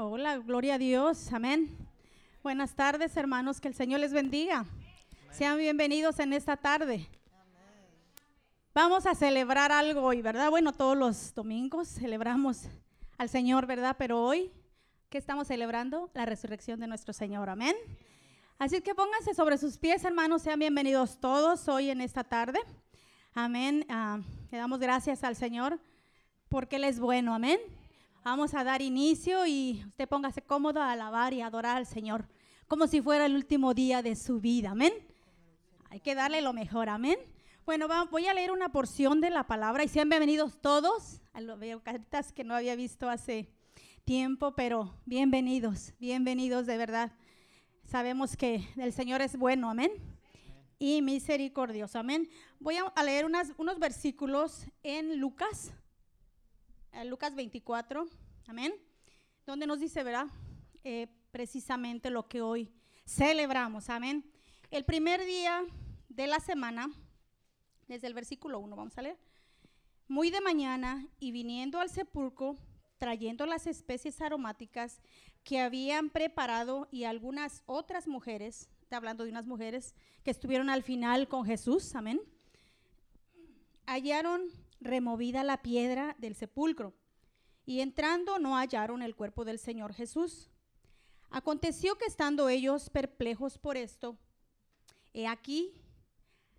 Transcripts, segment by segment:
Hola, gloria a Dios, amén. Buenas tardes, hermanos, que el Señor les bendiga. Sean bienvenidos en esta tarde. Vamos a celebrar algo hoy, ¿verdad? Bueno, todos los domingos celebramos al Señor, ¿verdad? Pero hoy, ¿qué estamos celebrando? La resurrección de nuestro Señor, amén. Así que pónganse sobre sus pies, hermanos, sean bienvenidos todos hoy en esta tarde. Amén. Ah, le damos gracias al Señor porque Él es bueno, amén. Vamos a dar inicio y usted póngase cómodo a alabar y adorar al Señor, como si fuera el último día de su vida, amén. Hay que darle lo mejor, amén. Bueno, voy a leer una porción de la palabra y sean bienvenidos todos. Los caritas que no había visto hace tiempo, pero bienvenidos, bienvenidos de verdad. Sabemos que el Señor es bueno, amén. Y misericordioso, amén. Voy a leer unos versículos en Lucas Lucas 24, amén, donde nos dice, ¿verdad? Eh, precisamente lo que hoy celebramos, amén. El primer día de la semana, desde el versículo 1, vamos a leer. Muy de mañana y viniendo al sepulcro, trayendo las especies aromáticas que habían preparado y algunas otras mujeres, hablando de unas mujeres que estuvieron al final con Jesús, amén, hallaron removida la piedra del sepulcro, y entrando no hallaron el cuerpo del Señor Jesús. Aconteció que estando ellos perplejos por esto, he aquí,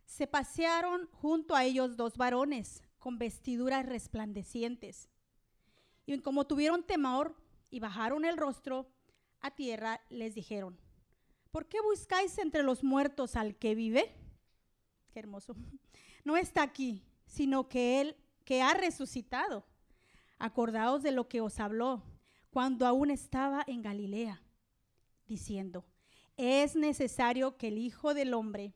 se pasearon junto a ellos dos varones con vestiduras resplandecientes. Y como tuvieron temor y bajaron el rostro a tierra, les dijeron, ¿por qué buscáis entre los muertos al que vive? Qué hermoso. No está aquí, sino que Él que ha resucitado. Acordaos de lo que os habló cuando aún estaba en Galilea, diciendo, es necesario que el Hijo del Hombre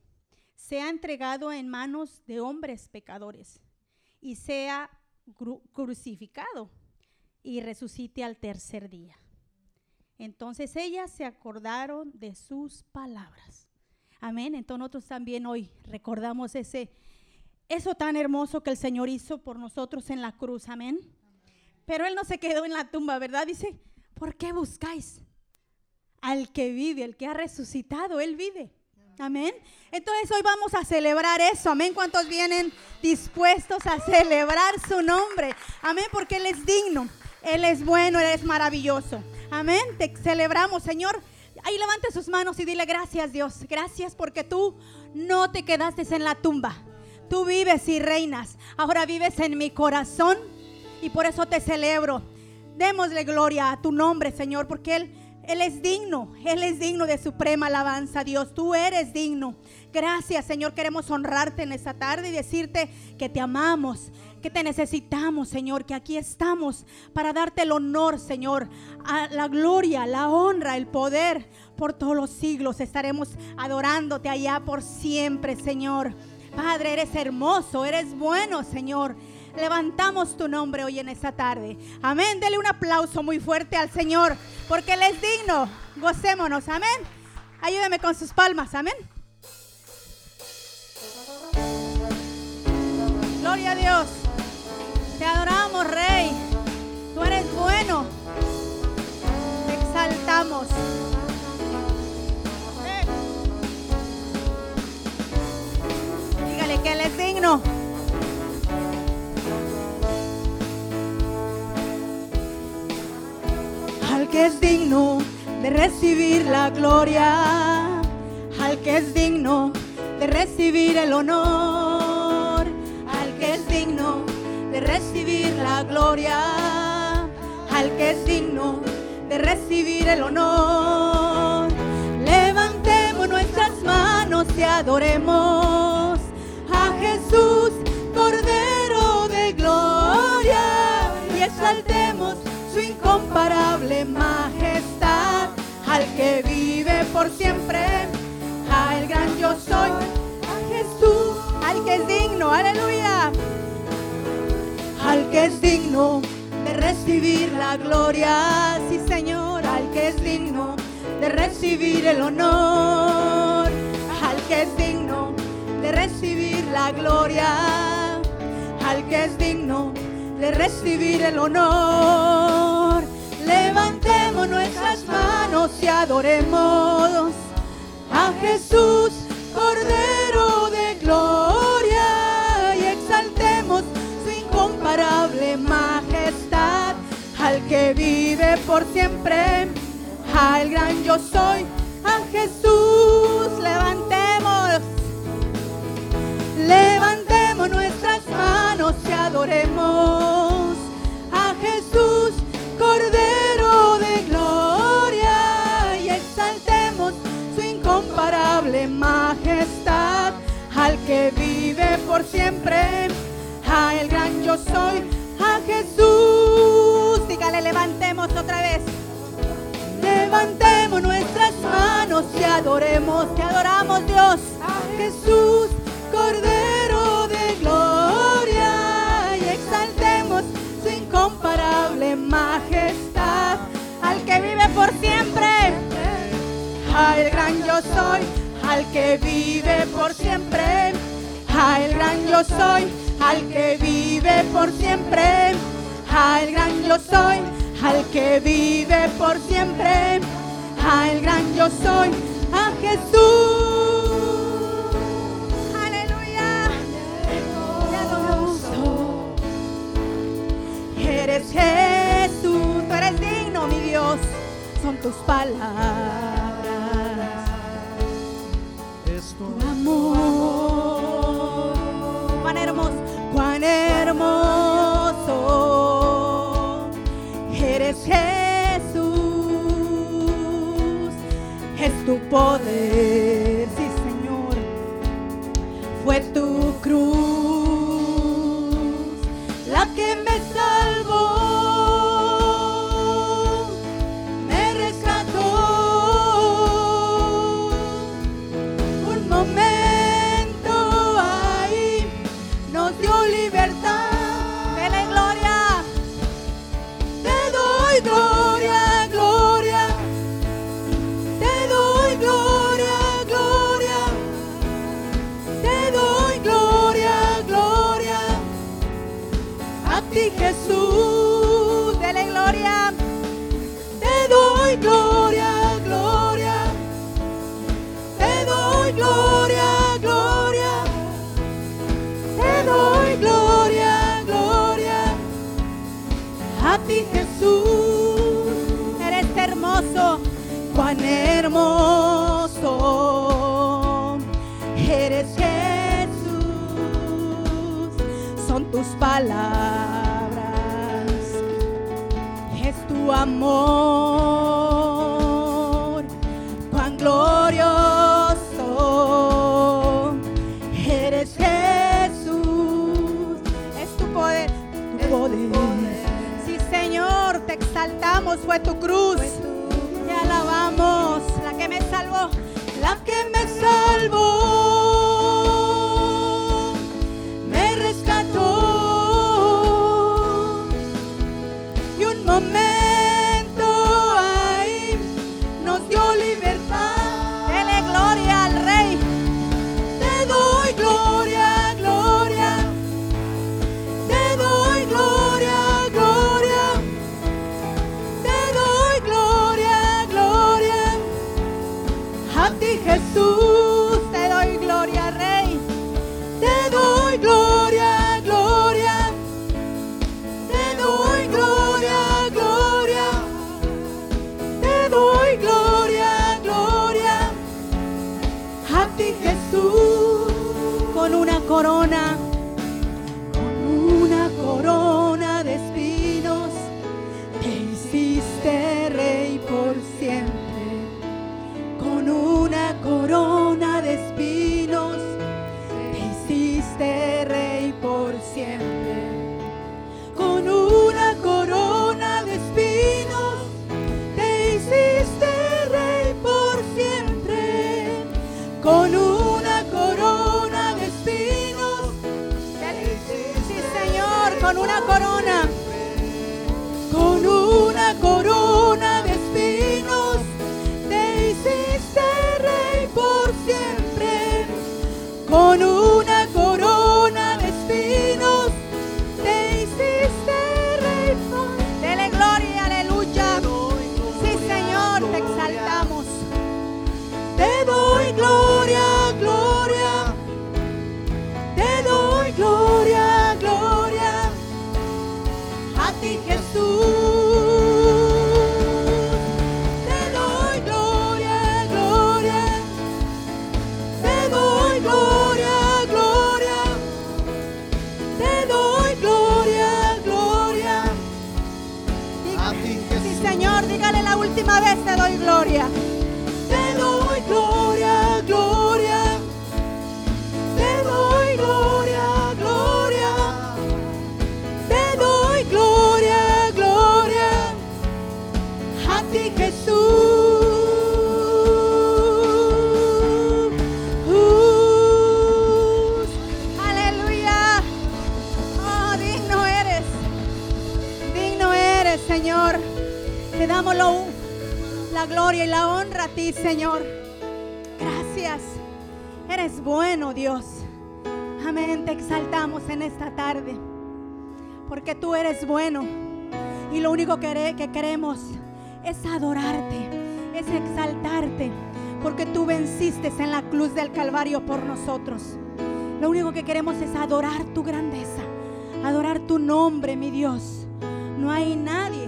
sea entregado en manos de hombres pecadores y sea crucificado y resucite al tercer día. Entonces ellas se acordaron de sus palabras. Amén. Entonces nosotros también hoy recordamos ese eso tan hermoso que el Señor hizo por nosotros en la cruz, amén. Pero Él no se quedó en la tumba, ¿verdad? Dice, ¿por qué buscáis al que vive, el que ha resucitado? Él vive. Amén. Entonces hoy vamos a celebrar eso. Amén. ¿Cuántos vienen dispuestos a celebrar su nombre? Amén. Porque Él es digno. Él es bueno. Él es maravilloso. Amén. Te celebramos, Señor. Ahí levante sus manos y dile gracias, Dios. Gracias porque tú no te quedaste en la tumba. Tú vives y reinas. Ahora vives en mi corazón y por eso te celebro. Démosle gloria a tu nombre, Señor, porque Él, Él es digno. Él es digno de suprema alabanza, Dios. Tú eres digno. Gracias, Señor. Queremos honrarte en esta tarde y decirte que te amamos, que te necesitamos, Señor, que aquí estamos para darte el honor, Señor, la gloria, la honra, el poder. Por todos los siglos estaremos adorándote allá por siempre, Señor. Padre, eres hermoso, eres bueno, Señor. Levantamos tu nombre hoy en esta tarde. Amén. Dele un aplauso muy fuerte al Señor, porque Él es digno. Gocémonos. Amén. Ayúdame con sus palmas. Amén. Gloria a Dios. Te adoramos, Rey. Tú eres bueno. Te exaltamos. Que Él es digno. Al que es digno de recibir la gloria, al que es digno de recibir el honor, al que es digno de recibir la gloria, al que es digno de recibir el honor. Levantemos nuestras manos y adoremos exaltemos su incomparable majestad, al que vive por siempre, al gran yo soy, a Jesús, al que es digno, aleluya, al que es digno de recibir la gloria, sí Señor, al que es digno de recibir el honor, al que es digno de recibir la gloria, al que es digno de recibir el honor. Levantemos adoremos a Jesús, Cordero de gloria, y exaltemos su incomparable majestad, al que vive por siempre, al gran yo soy, a Jesús, levantemos, levantemos nuestras manos y adoremos por siempre, a el gran yo soy, a Jesús. Dígale, levantemos otra vez. Levantemos nuestras manos y adoremos, te adoramos Dios, a Jesús, Cordero de gloria, y exaltemos su incomparable majestad, al que vive por siempre, al gran yo soy, al que vive por siempre, al gran yo soy, al que vive por siempre, al gran yo soy, al que vive por siempre, al gran yo soy, a Jesús. Aleluya. Te adoramos. Eres Jesús, tú eres digno, mi Dios, son tus palabras. Hermoso. Eres Jesús, es tu poder, demônio y la honra a ti, Señor. Gracias. Eres bueno, Dios. Amén. Te exaltamos en esta tarde. Porque tú eres bueno. Y lo único que, que queremos es adorarte, es exaltarte. Porque tú venciste en la cruz del Calvario por nosotros. Lo único que queremos es adorar tu grandeza, adorar tu nombre, mi Dios. No hay nadie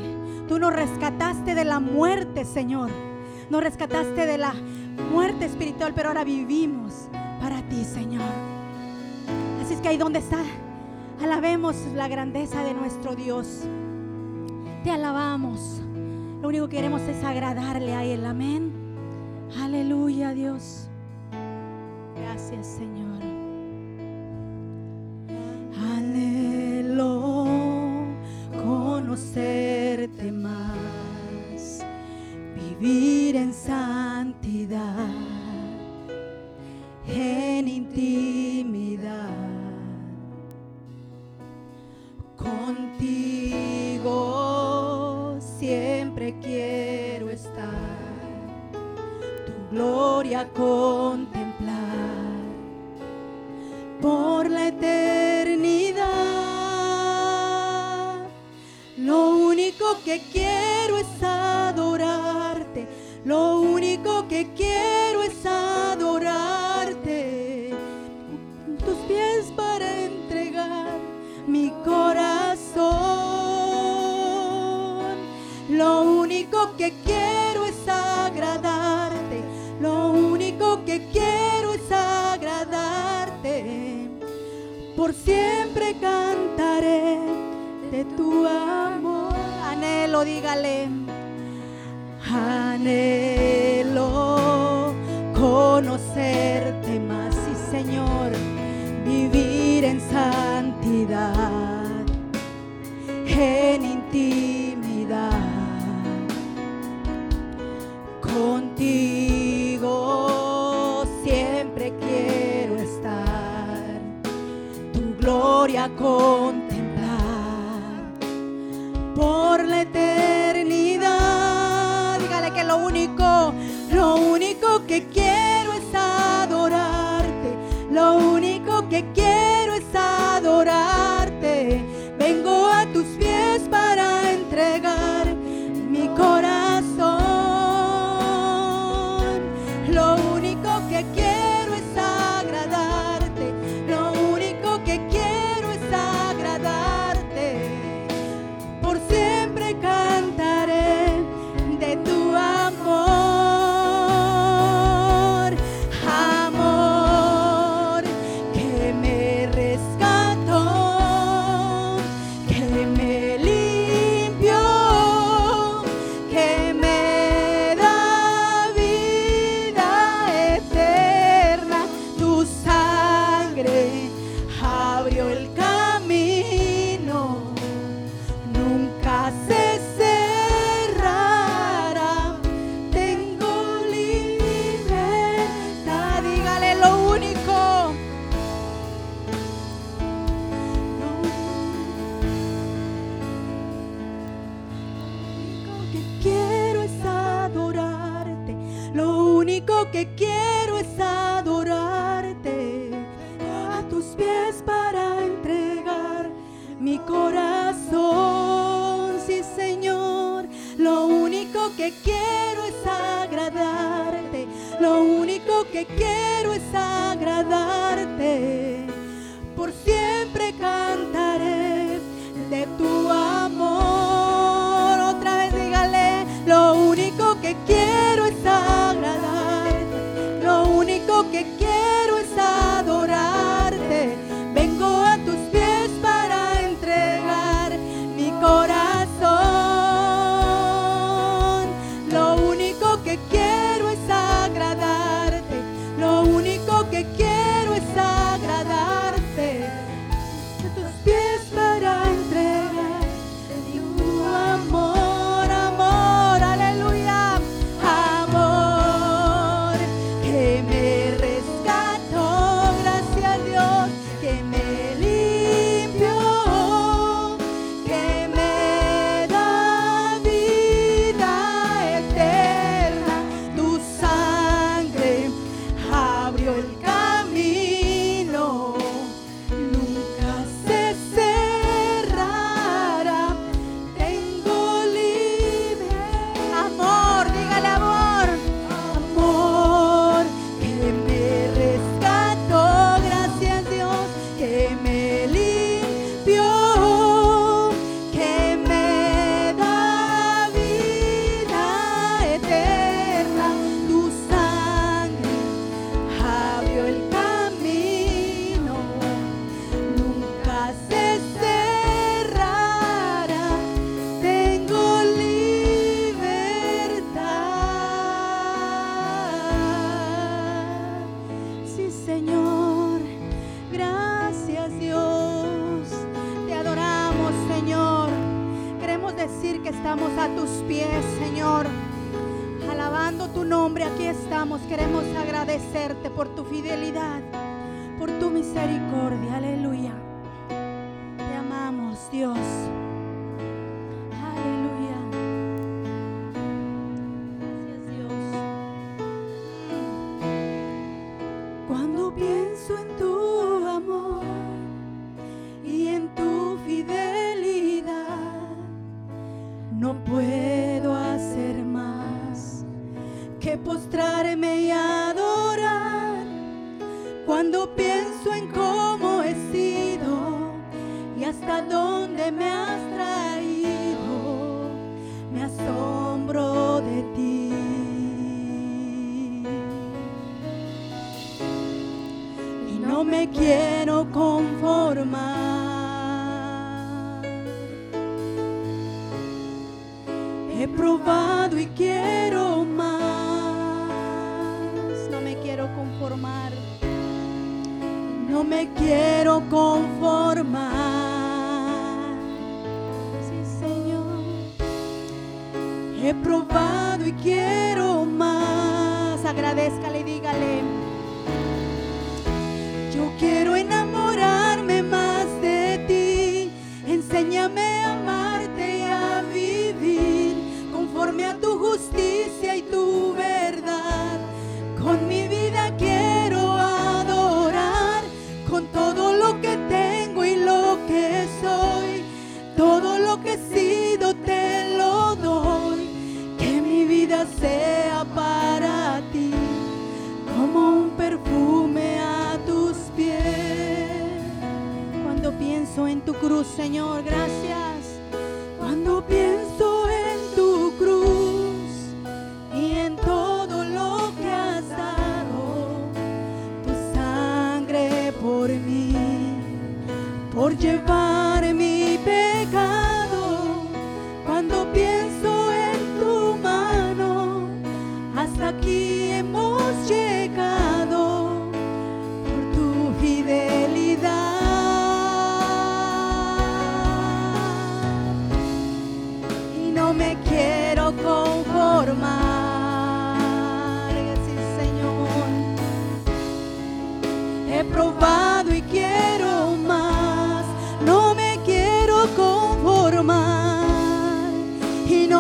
Tú nos rescataste de la muerte, Señor. Nos rescataste de la muerte espiritual, pero ahora vivimos para ti, Señor. Así es que ahí donde está, alabemos la grandeza de nuestro Dios. Te alabamos. Lo único que queremos es agradarle a Él. Amén. Aleluya, Dios. Gracias, Señor.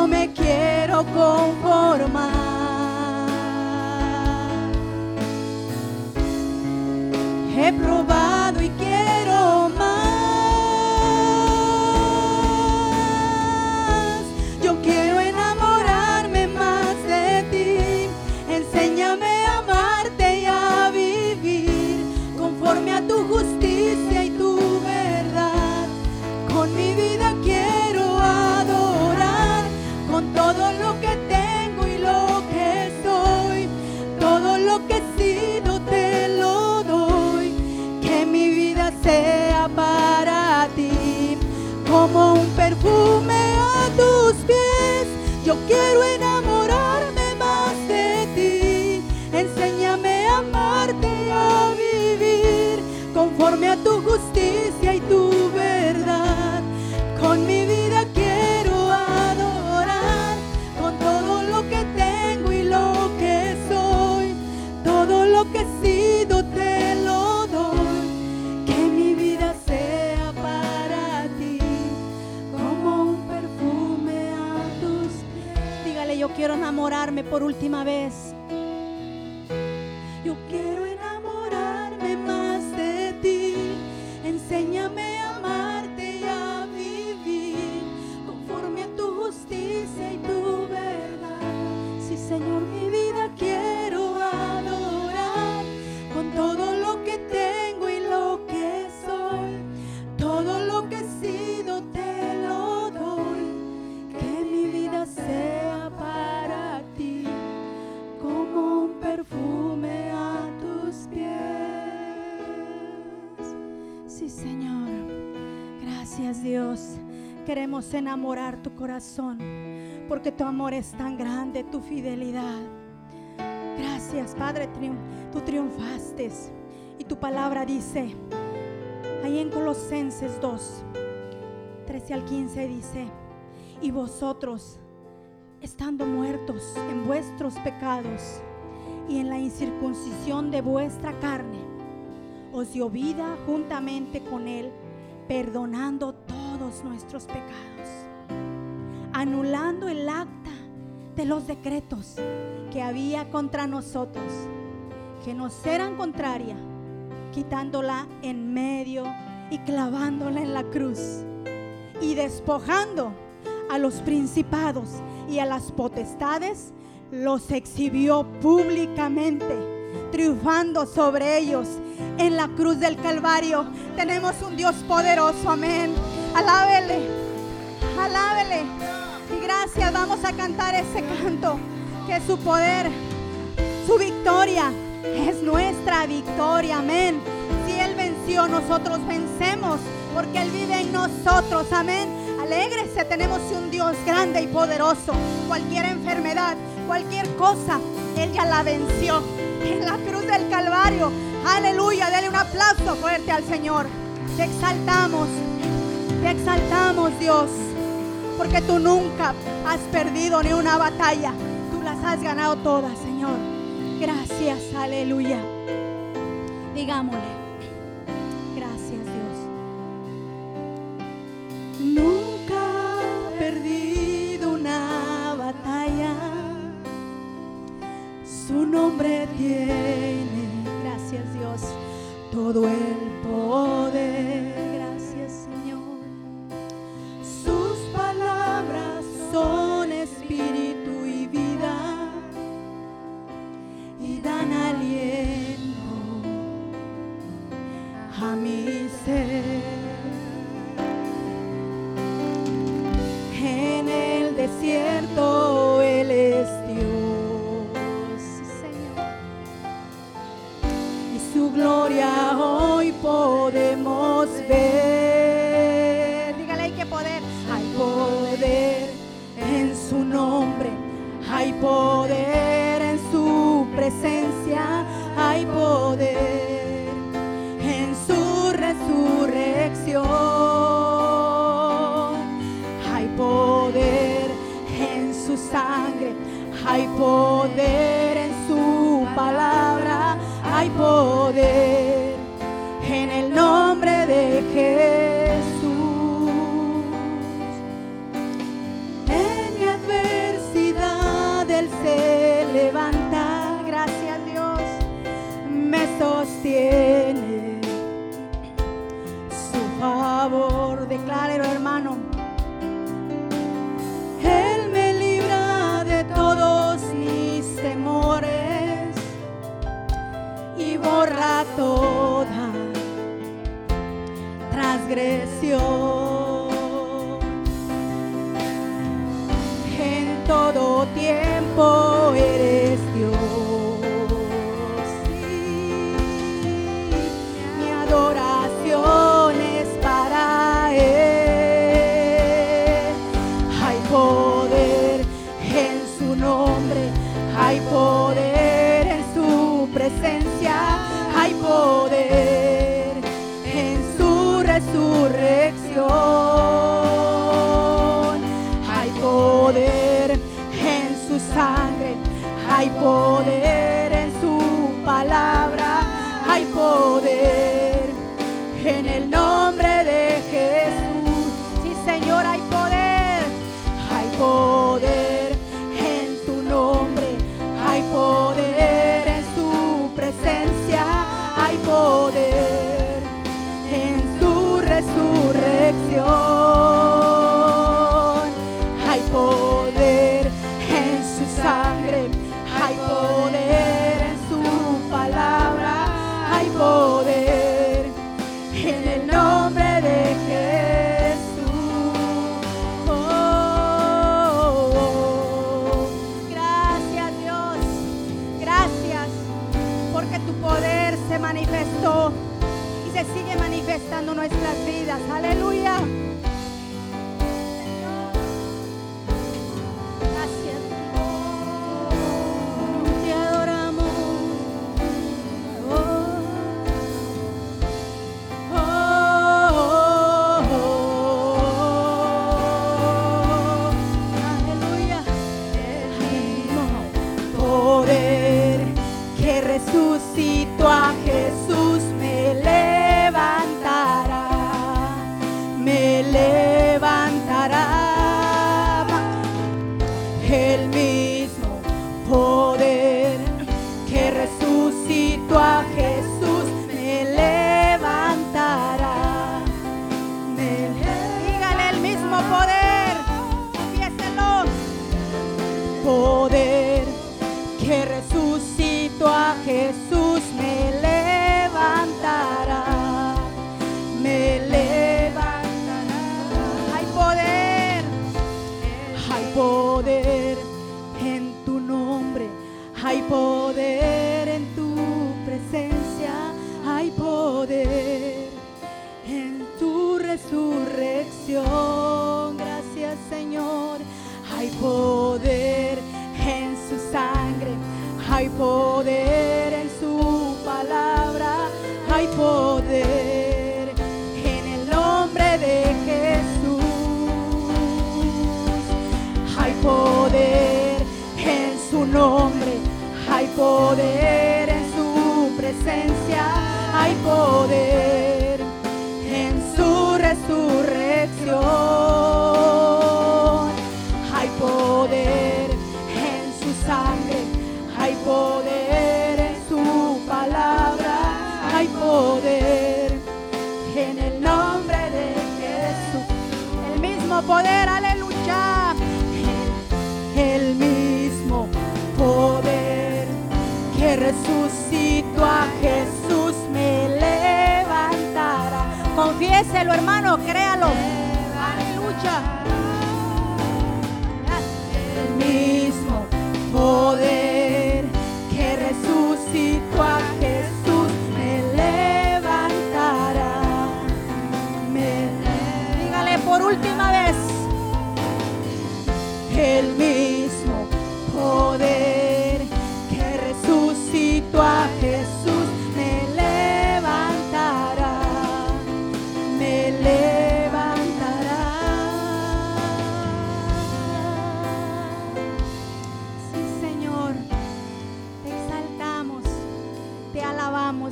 no me quiero conformar. He probado por última vez. enamorar tu corazón, porque tu amor es tan grande, tu fidelidad. Gracias, Padre, tú triunfaste. Y tu palabra dice, ahí en Colosenses 2, 13 al 15 dice, y vosotros, estando muertos en vuestros pecados y en la incircuncisión de vuestra carne, os dio vida juntamente con él, perdonando todo todos nuestros pecados, anulando el acta de los decretos que había contra nosotros, que nos eran contraria, quitándola en medio y clavándola en la cruz y despojando a los principados y a las potestades, los exhibió públicamente, triunfando sobre ellos en la cruz del Calvario. Tenemos un Dios poderoso, amén. Alábele, alábele. Y gracias, vamos a cantar ese canto, que su poder, su victoria es nuestra victoria, amén. Si Él venció, nosotros vencemos, porque Él vive en nosotros, amén. Alégrese, tenemos un Dios grande y poderoso. Cualquier enfermedad, cualquier cosa, Él ya la venció en la cruz del Calvario. Aleluya, dele un aplauso fuerte al Señor. Te exaltamos, te exaltamos Dios, porque tú nunca has perdido ni una batalla. Tú las has ganado todas, Señor. Gracias, aleluya. Digámosle, gracias Dios. Nunca he perdido una batalla. Su nombre tiene Gracias Dios. todo el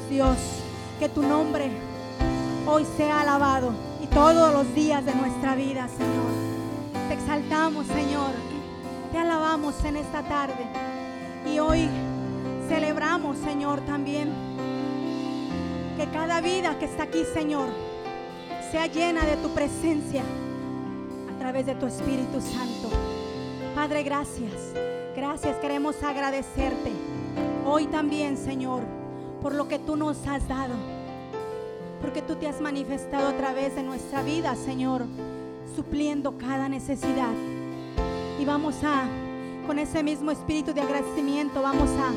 Dios. Que tu nombre hoy sea alabado y todos los días de nuestra vida, Señor. Te exaltamos, Señor. Te alabamos en esta tarde. Y hoy celebramos, Señor, también que cada vida que está aquí, Señor, sea llena de tu presencia a través de tu Espíritu Santo. Padre, gracias. Gracias, queremos agradecerte hoy también, Señor, por lo que tú nos has dado. Porque tú te has manifestado a través de nuestra vida, Señor, supliendo cada necesidad. Y vamos a, con ese mismo espíritu de agradecimiento, vamos a,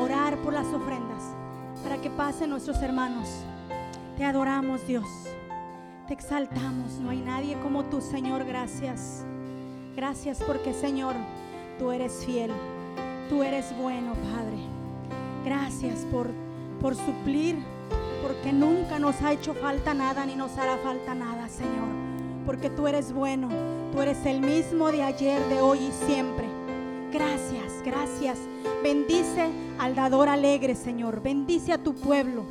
orar por las ofrendas para que pasen nuestros hermanos. Te adoramos, Dios. Te exaltamos. No hay nadie como tú, Señor. Gracias. Gracias porque, Señor, tú eres fiel. Tú eres bueno, Padre. Gracias por, por suplir, porque nunca nos ha hecho falta nada ni nos hará falta nada, Señor. Porque tú eres bueno. Tú eres el mismo de ayer, de hoy y siempre. Gracias, gracias. Bendice al dador alegre, Señor. Bendice a tu pueblo.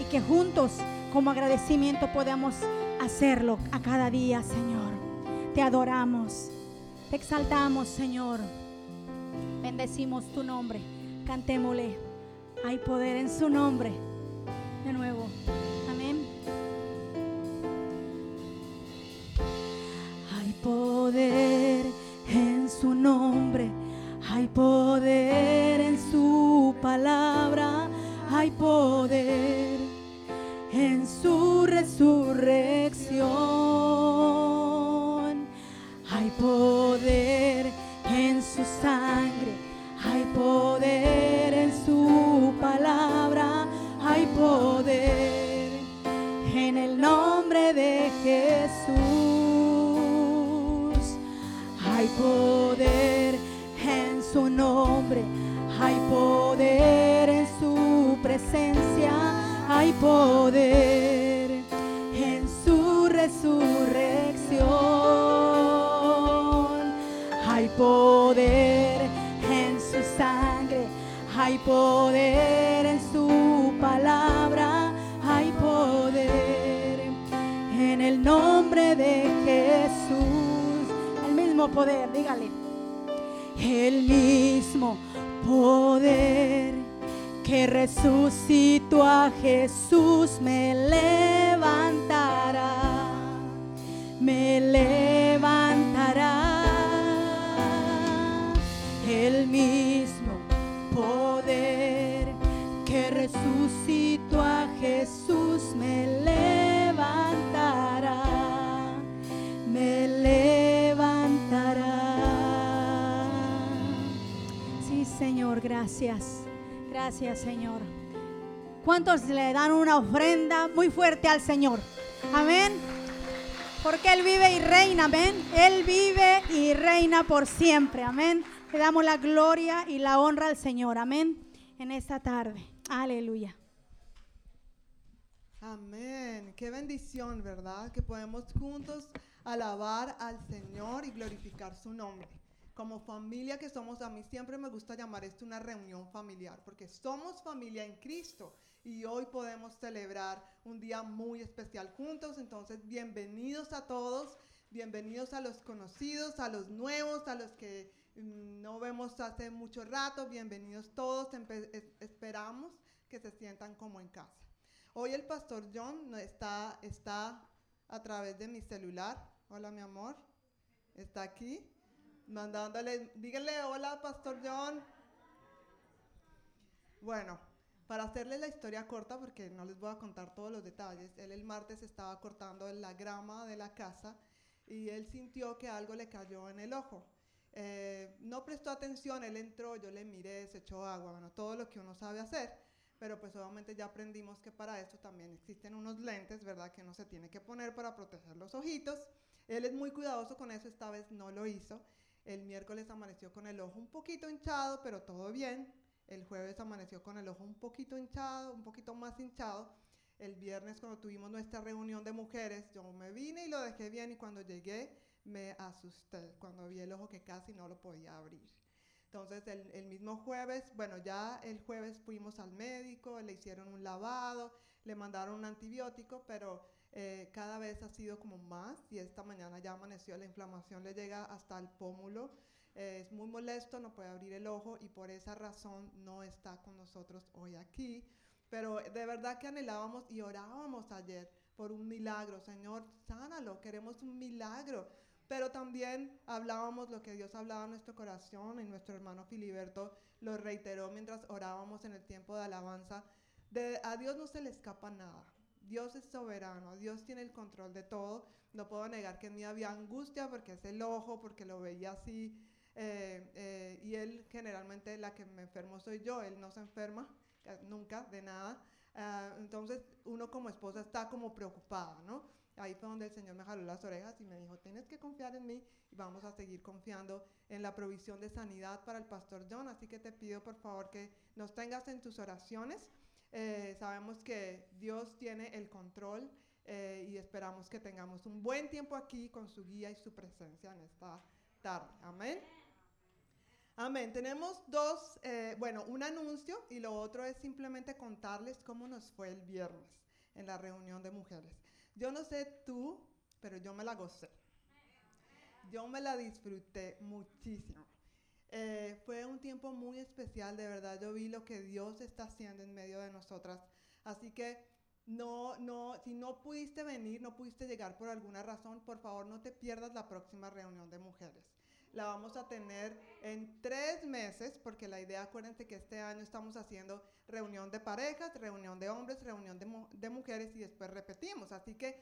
Y que juntos, como agradecimiento, podamos hacerlo a cada día, Señor. Te adoramos. Te exaltamos, Señor. Bendecimos tu nombre. Cantémosle. Hay poder en su nombre. De nuevo. Amén. Hay poder en su nombre, hay poder en su palabra, hay poder en su resurrección. Hay poder en su sangre, hay poder en su hay poder en el nombre de Jesús. Hay poder en su nombre, hay poder en su presencia, hay poder en su resurrección. Hay poder en su sangre, Hay poder en su palabra, hay poder en el nombre de Jesús. El mismo poder, dígale. El mismo poder que resucitó a Jesús me levantará, me levantará. El mismo poder Jesús me levantará, me levantará. Sí, Señor, gracias. Gracias, Señor. ¿Cuántos le dan una ofrenda muy fuerte al Señor? Amén. Porque Él vive y reina, amén. Él vive y reina por siempre, amén. Le damos la gloria y la honra al Señor, amén. En esta tarde. Aleluya. Amén. Qué bendición, ¿verdad? Que podemos juntos alabar al Señor y glorificar su nombre. Como familia que somos, a mí siempre me gusta llamar esto una reunión familiar, porque somos familia en Cristo y hoy podemos celebrar un día muy especial juntos. Entonces, bienvenidos a todos, bienvenidos a los conocidos, a los nuevos, a los que mm, no vemos hace mucho rato, bienvenidos todos. Esperamos que se sientan como en casa. Hoy el pastor John está, está a través de mi celular. Hola, mi amor. Está aquí. Mandándole, díganle hola, pastor John. Bueno, para hacerles la historia corta, porque no les voy a contar todos los detalles, él el martes estaba cortando la grama de la casa y él sintió que algo le cayó en el ojo. Eh, no prestó atención, él entró, yo le miré, se echó agua, bueno, todo lo que uno sabe hacer, pero pues obviamente ya aprendimos que para eso también existen unos lentes, ¿verdad? Que uno se tiene que poner para proteger los ojitos. Él es muy cuidadoso con eso, esta vez no lo hizo. El miércoles amaneció con el ojo un poquito hinchado, pero todo bien. El jueves amaneció con el ojo un poquito hinchado, un poquito más hinchado. El viernes cuando tuvimos nuestra reunión de mujeres, yo me vine y lo dejé bien y cuando llegué me asusté cuando vi el ojo que casi no lo podía abrir. Entonces el, el mismo jueves, bueno, ya el jueves fuimos al médico, le hicieron un lavado, le mandaron un antibiótico, pero eh, cada vez ha sido como más y esta mañana ya amaneció, la inflamación le llega hasta el pómulo, eh, es muy molesto, no puede abrir el ojo y por esa razón no está con nosotros hoy aquí. Pero de verdad que anhelábamos y orábamos ayer por un milagro. Señor, sánalo, queremos un milagro. Pero también hablábamos lo que Dios hablaba en nuestro corazón y nuestro hermano Filiberto lo reiteró mientras orábamos en el tiempo de alabanza. De, a Dios no se le escapa nada. Dios es soberano, Dios tiene el control de todo. No puedo negar que en mí había angustia porque es el ojo, porque lo veía así. eh, eh, y él generalmente la que me enfermo soy yo, él no se enferma eh, nunca de nada. Ah, entonces uno como esposa está como preocupada, ¿no? Ahí fue donde el Señor me jaló las orejas y me dijo, tienes que confiar en mí y vamos a seguir confiando en la provisión de sanidad para el pastor John. Así que te pido por favor que nos tengas en tus oraciones. Eh, sabemos que Dios tiene el control eh, y esperamos que tengamos un buen tiempo aquí con su guía y su presencia en esta tarde. Amén. Amén. Tenemos dos, eh, bueno, un anuncio y lo otro es simplemente contarles cómo nos fue el viernes en la reunión de mujeres. Yo no sé tú, pero yo me la gocé. Yo me la disfruté muchísimo. Eh, fue un tiempo muy especial, de verdad. Yo vi lo que Dios está haciendo en medio de nosotras. Así que no, no, si no pudiste venir, no pudiste llegar por alguna razón, por favor no te pierdas la próxima reunión de mujeres. La vamos a tener en tres meses, porque la idea, acuérdense que este año estamos haciendo reunión de parejas, reunión de hombres, reunión de, de mujeres y después repetimos. Así que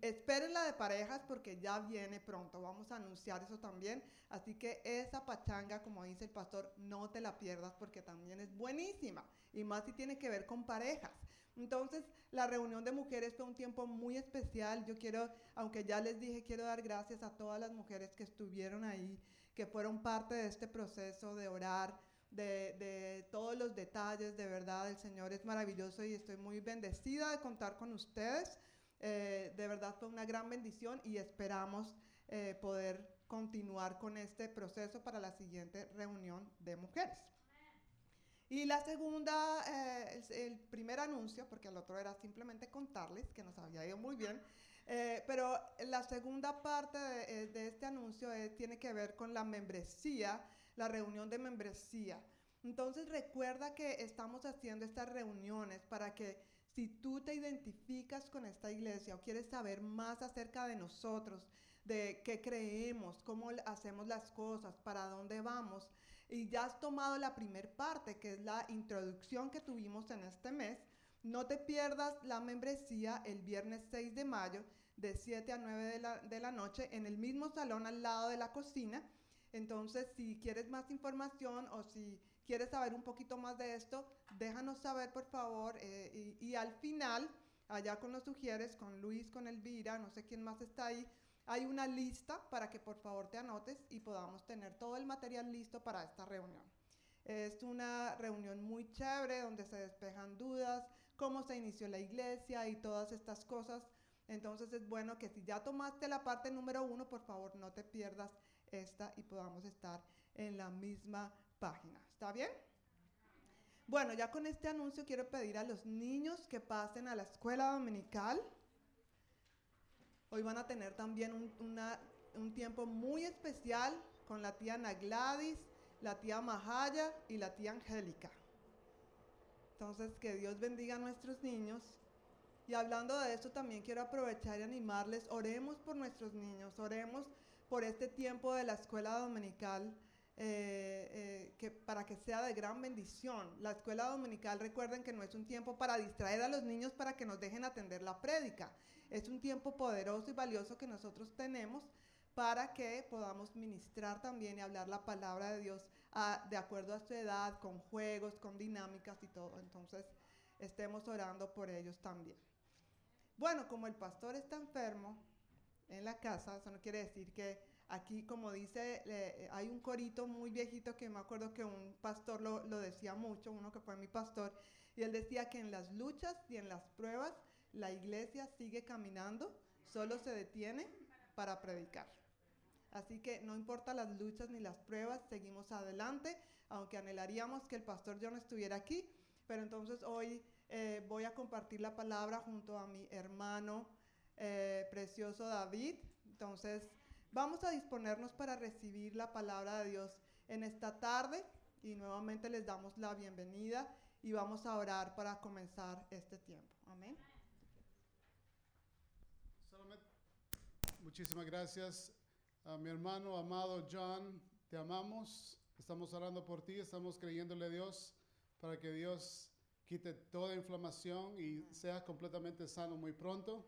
esperen la de parejas porque ya viene pronto. Vamos a anunciar eso también. Así que esa pachanga, como dice el pastor, no te la pierdas porque también es buenísima. Y más si tiene que ver con parejas. Entonces, la reunión de mujeres fue un tiempo muy especial. Yo quiero, aunque ya les dije, quiero dar gracias a todas las mujeres que estuvieron ahí, que fueron parte de este proceso de orar, de, todos los detalles. De verdad, el Señor es maravilloso y estoy muy bendecida de contar con ustedes. Eh, de verdad fue una gran bendición y esperamos eh, poder continuar con este proceso para la siguiente reunión de mujeres. Y la segunda, eh, el, el primer anuncio, porque el otro era simplemente contarles que nos había ido muy bien, eh, pero la segunda parte de, eh, de este anuncio eh, tiene que ver con la membresía, la reunión de membresía. Entonces recuerda que estamos haciendo estas reuniones para que si tú te identificas con esta iglesia o quieres saber más acerca de nosotros, de qué creemos, cómo hacemos las cosas, para dónde vamos, y ya has tomado la primer parte, que es la introducción que tuvimos en este mes, no te pierdas la membresía el viernes 6 de mayo de 7 a 9 de la, de la noche en el mismo salón al lado de la cocina. Entonces, si quieres más información o si quieres saber un poquito más de esto, déjanos saber, por favor. eh, y, y al final, allá con los sugieres, con Luis, con Elvira, no sé quién más está ahí, hay una lista para que por favor te anotes y podamos tener todo el material listo para esta reunión. Es una reunión muy chévere donde se despejan dudas, cómo se inició la iglesia y todas estas cosas. Entonces es bueno que si ya tomaste la parte número uno, por favor no te pierdas esta y podamos estar en la misma página. ¿Está bien? Bueno, ya con este anuncio quiero pedir a los niños que pasen a la escuela dominical. Hoy van a tener también un, tiempo muy especial con la tía Ana Gladys, la tía Mahaya y la tía Angélica. Entonces, que Dios bendiga a nuestros niños. Y hablando de esto, también quiero aprovechar y animarles, oremos por nuestros niños, oremos por este tiempo de la escuela dominical, eh, eh, que, para que sea de gran bendición. La escuela dominical, recuerden que no es un tiempo para distraer a los niños para que nos dejen atender la prédica. Es un tiempo poderoso y valioso que nosotros tenemos para que podamos ministrar también y hablar la palabra de Dios a- de acuerdo a su edad, con juegos, con dinámicas y todo. Entonces, estemos orando por ellos también. Bueno, como el pastor está enfermo en la casa, eso no quiere decir que aquí, como dice, eh, hay un corito muy viejito que me acuerdo que un pastor lo decía mucho, uno que fue mi pastor, y él decía que en las luchas y en las pruebas la iglesia sigue caminando, solo se detiene para predicar. Así que no importa las luchas ni las pruebas, seguimos adelante, aunque anhelaríamos que el pastor John estuviera aquí, pero entonces hoy eh, voy a compartir la palabra junto a mi hermano eh, precioso David. Entonces vamos a disponernos para recibir la palabra de Dios en esta tarde y nuevamente les damos la bienvenida y vamos a orar para comenzar este tiempo. Amén. Solamente, muchísimas gracias a mi hermano amado John. Te amamos. Estamos orando por ti. Estamos creyéndole a Dios para que Dios quite toda inflamación y seas completamente sano muy pronto.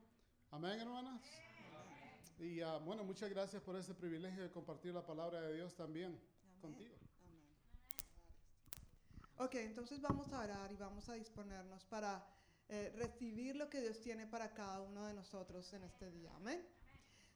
Amén, hermanas. Y ah, bueno, muchas gracias por ese privilegio de compartir la palabra de Dios también contigo. Ok, entonces vamos a orar y vamos a disponernos para eh, recibir lo que Dios tiene para cada uno de nosotros en este día. Amén.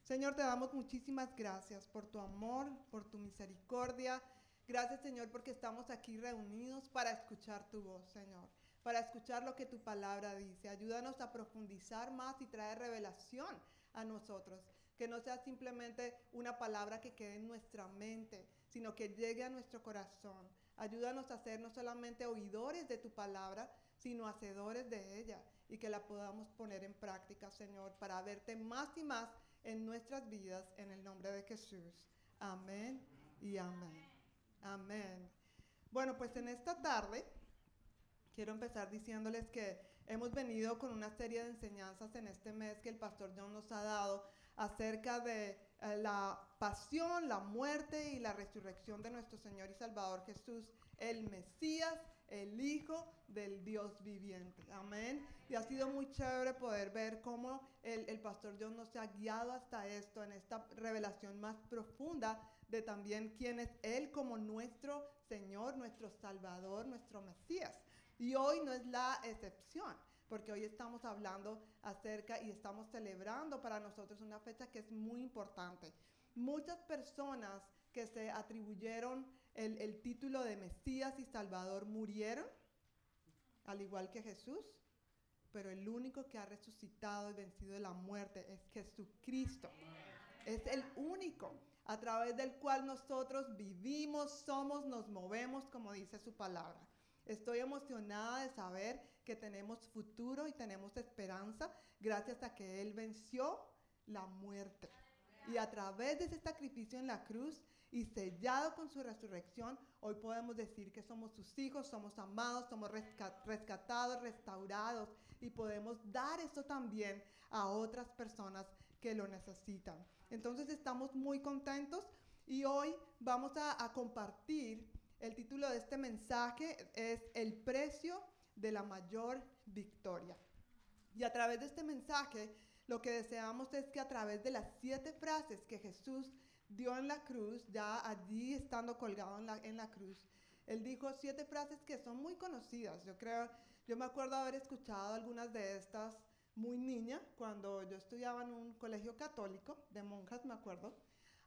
Señor, te damos muchísimas gracias por tu amor, por tu misericordia. Gracias, Señor, porque estamos aquí reunidos para escuchar tu voz, Señor, para escuchar lo que tu palabra dice. Ayúdanos a profundizar más y traer revelación a nosotros. Que no sea simplemente una palabra que quede en nuestra mente, sino que llegue a nuestro corazón. Ayúdanos a ser no solamente oidores de tu palabra, sino hacedores de ella y que la podamos poner en práctica, Señor, para verte más y más en nuestras vidas, en el nombre de Jesús. Amén y amén. Amén. Bueno, pues en esta tarde quiero empezar diciéndoles que hemos venido con una serie de enseñanzas en este mes que el pastor John nos ha dado acerca de eh, la pasión, la muerte y la resurrección de nuestro Señor y Salvador Jesús, el Mesías, el Hijo del Dios viviente. Amén. Y ha sido muy chévere poder ver cómo el, el pastor John nos ha guiado hasta esto, en esta revelación más profunda de también quién es Él como nuestro Señor, nuestro Salvador, nuestro Mesías. Y hoy no es la excepción, porque hoy estamos hablando acerca y estamos celebrando para nosotros una fecha que es muy importante. Muchas personas que se atribuyeron el, título de Mesías y Salvador murieron, al igual que Jesús, pero el único que ha resucitado y vencido la muerte es Jesucristo. Es el único a través del cual nosotros vivimos, somos, nos movemos, como dice su palabra. Estoy emocionada de saber que tenemos futuro y tenemos esperanza gracias a que Él venció la muerte. Y a través de ese sacrificio en la cruz y sellado con su resurrección, hoy podemos decir que somos sus hijos, somos amados, somos resca- rescatados, restaurados y podemos dar esto también a otras personas que lo necesitan. Entonces estamos muy contentos y hoy vamos a, a compartir el título de este mensaje es El precio de la mayor victoria. Y a través de este mensaje, lo que deseamos es que a través de las siete frases que Jesús dio en la cruz, ya allí estando colgado en la, en la cruz, él dijo siete frases que son muy conocidas. Yo creo, yo me acuerdo haber escuchado algunas de estas muy niña, cuando yo estudiaba en un colegio católico de monjas, me acuerdo.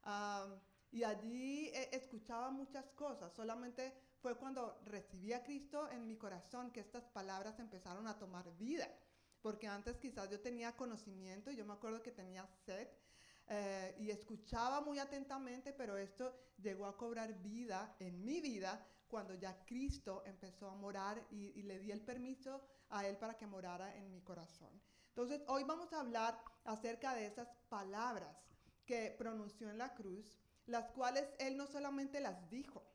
Ah, y allí eh, escuchaba muchas cosas. Solamente fue cuando recibí a Cristo en mi corazón que estas palabras empezaron a tomar vida. Porque antes quizás yo tenía conocimiento yo me acuerdo que tenía sed eh, y escuchaba muy atentamente, pero esto llegó a cobrar vida en mi vida cuando ya Cristo empezó a morar y, y le di el permiso a Él para que morara en mi corazón. Entonces, hoy vamos a hablar acerca de esas palabras que pronunció en la cruz, las cuales Él no solamente las dijo,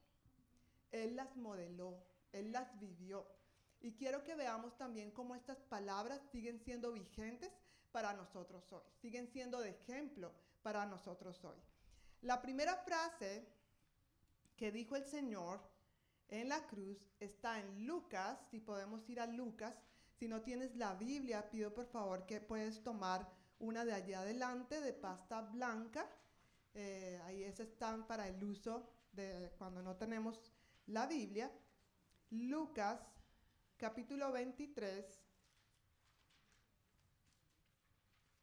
Él las modeló, Él las vivió. Y quiero que veamos también cómo estas palabras siguen siendo vigentes para nosotros hoy, siguen siendo de ejemplo para nosotros hoy. La primera frase que dijo el Señor en la cruz está en Lucas, si podemos ir a Lucas, si no tienes la Biblia, pido por favor que puedes tomar una de allá adelante de pasta blanca. Eh, ahí esas están para el uso de cuando no tenemos la Biblia. Lucas capítulo 23,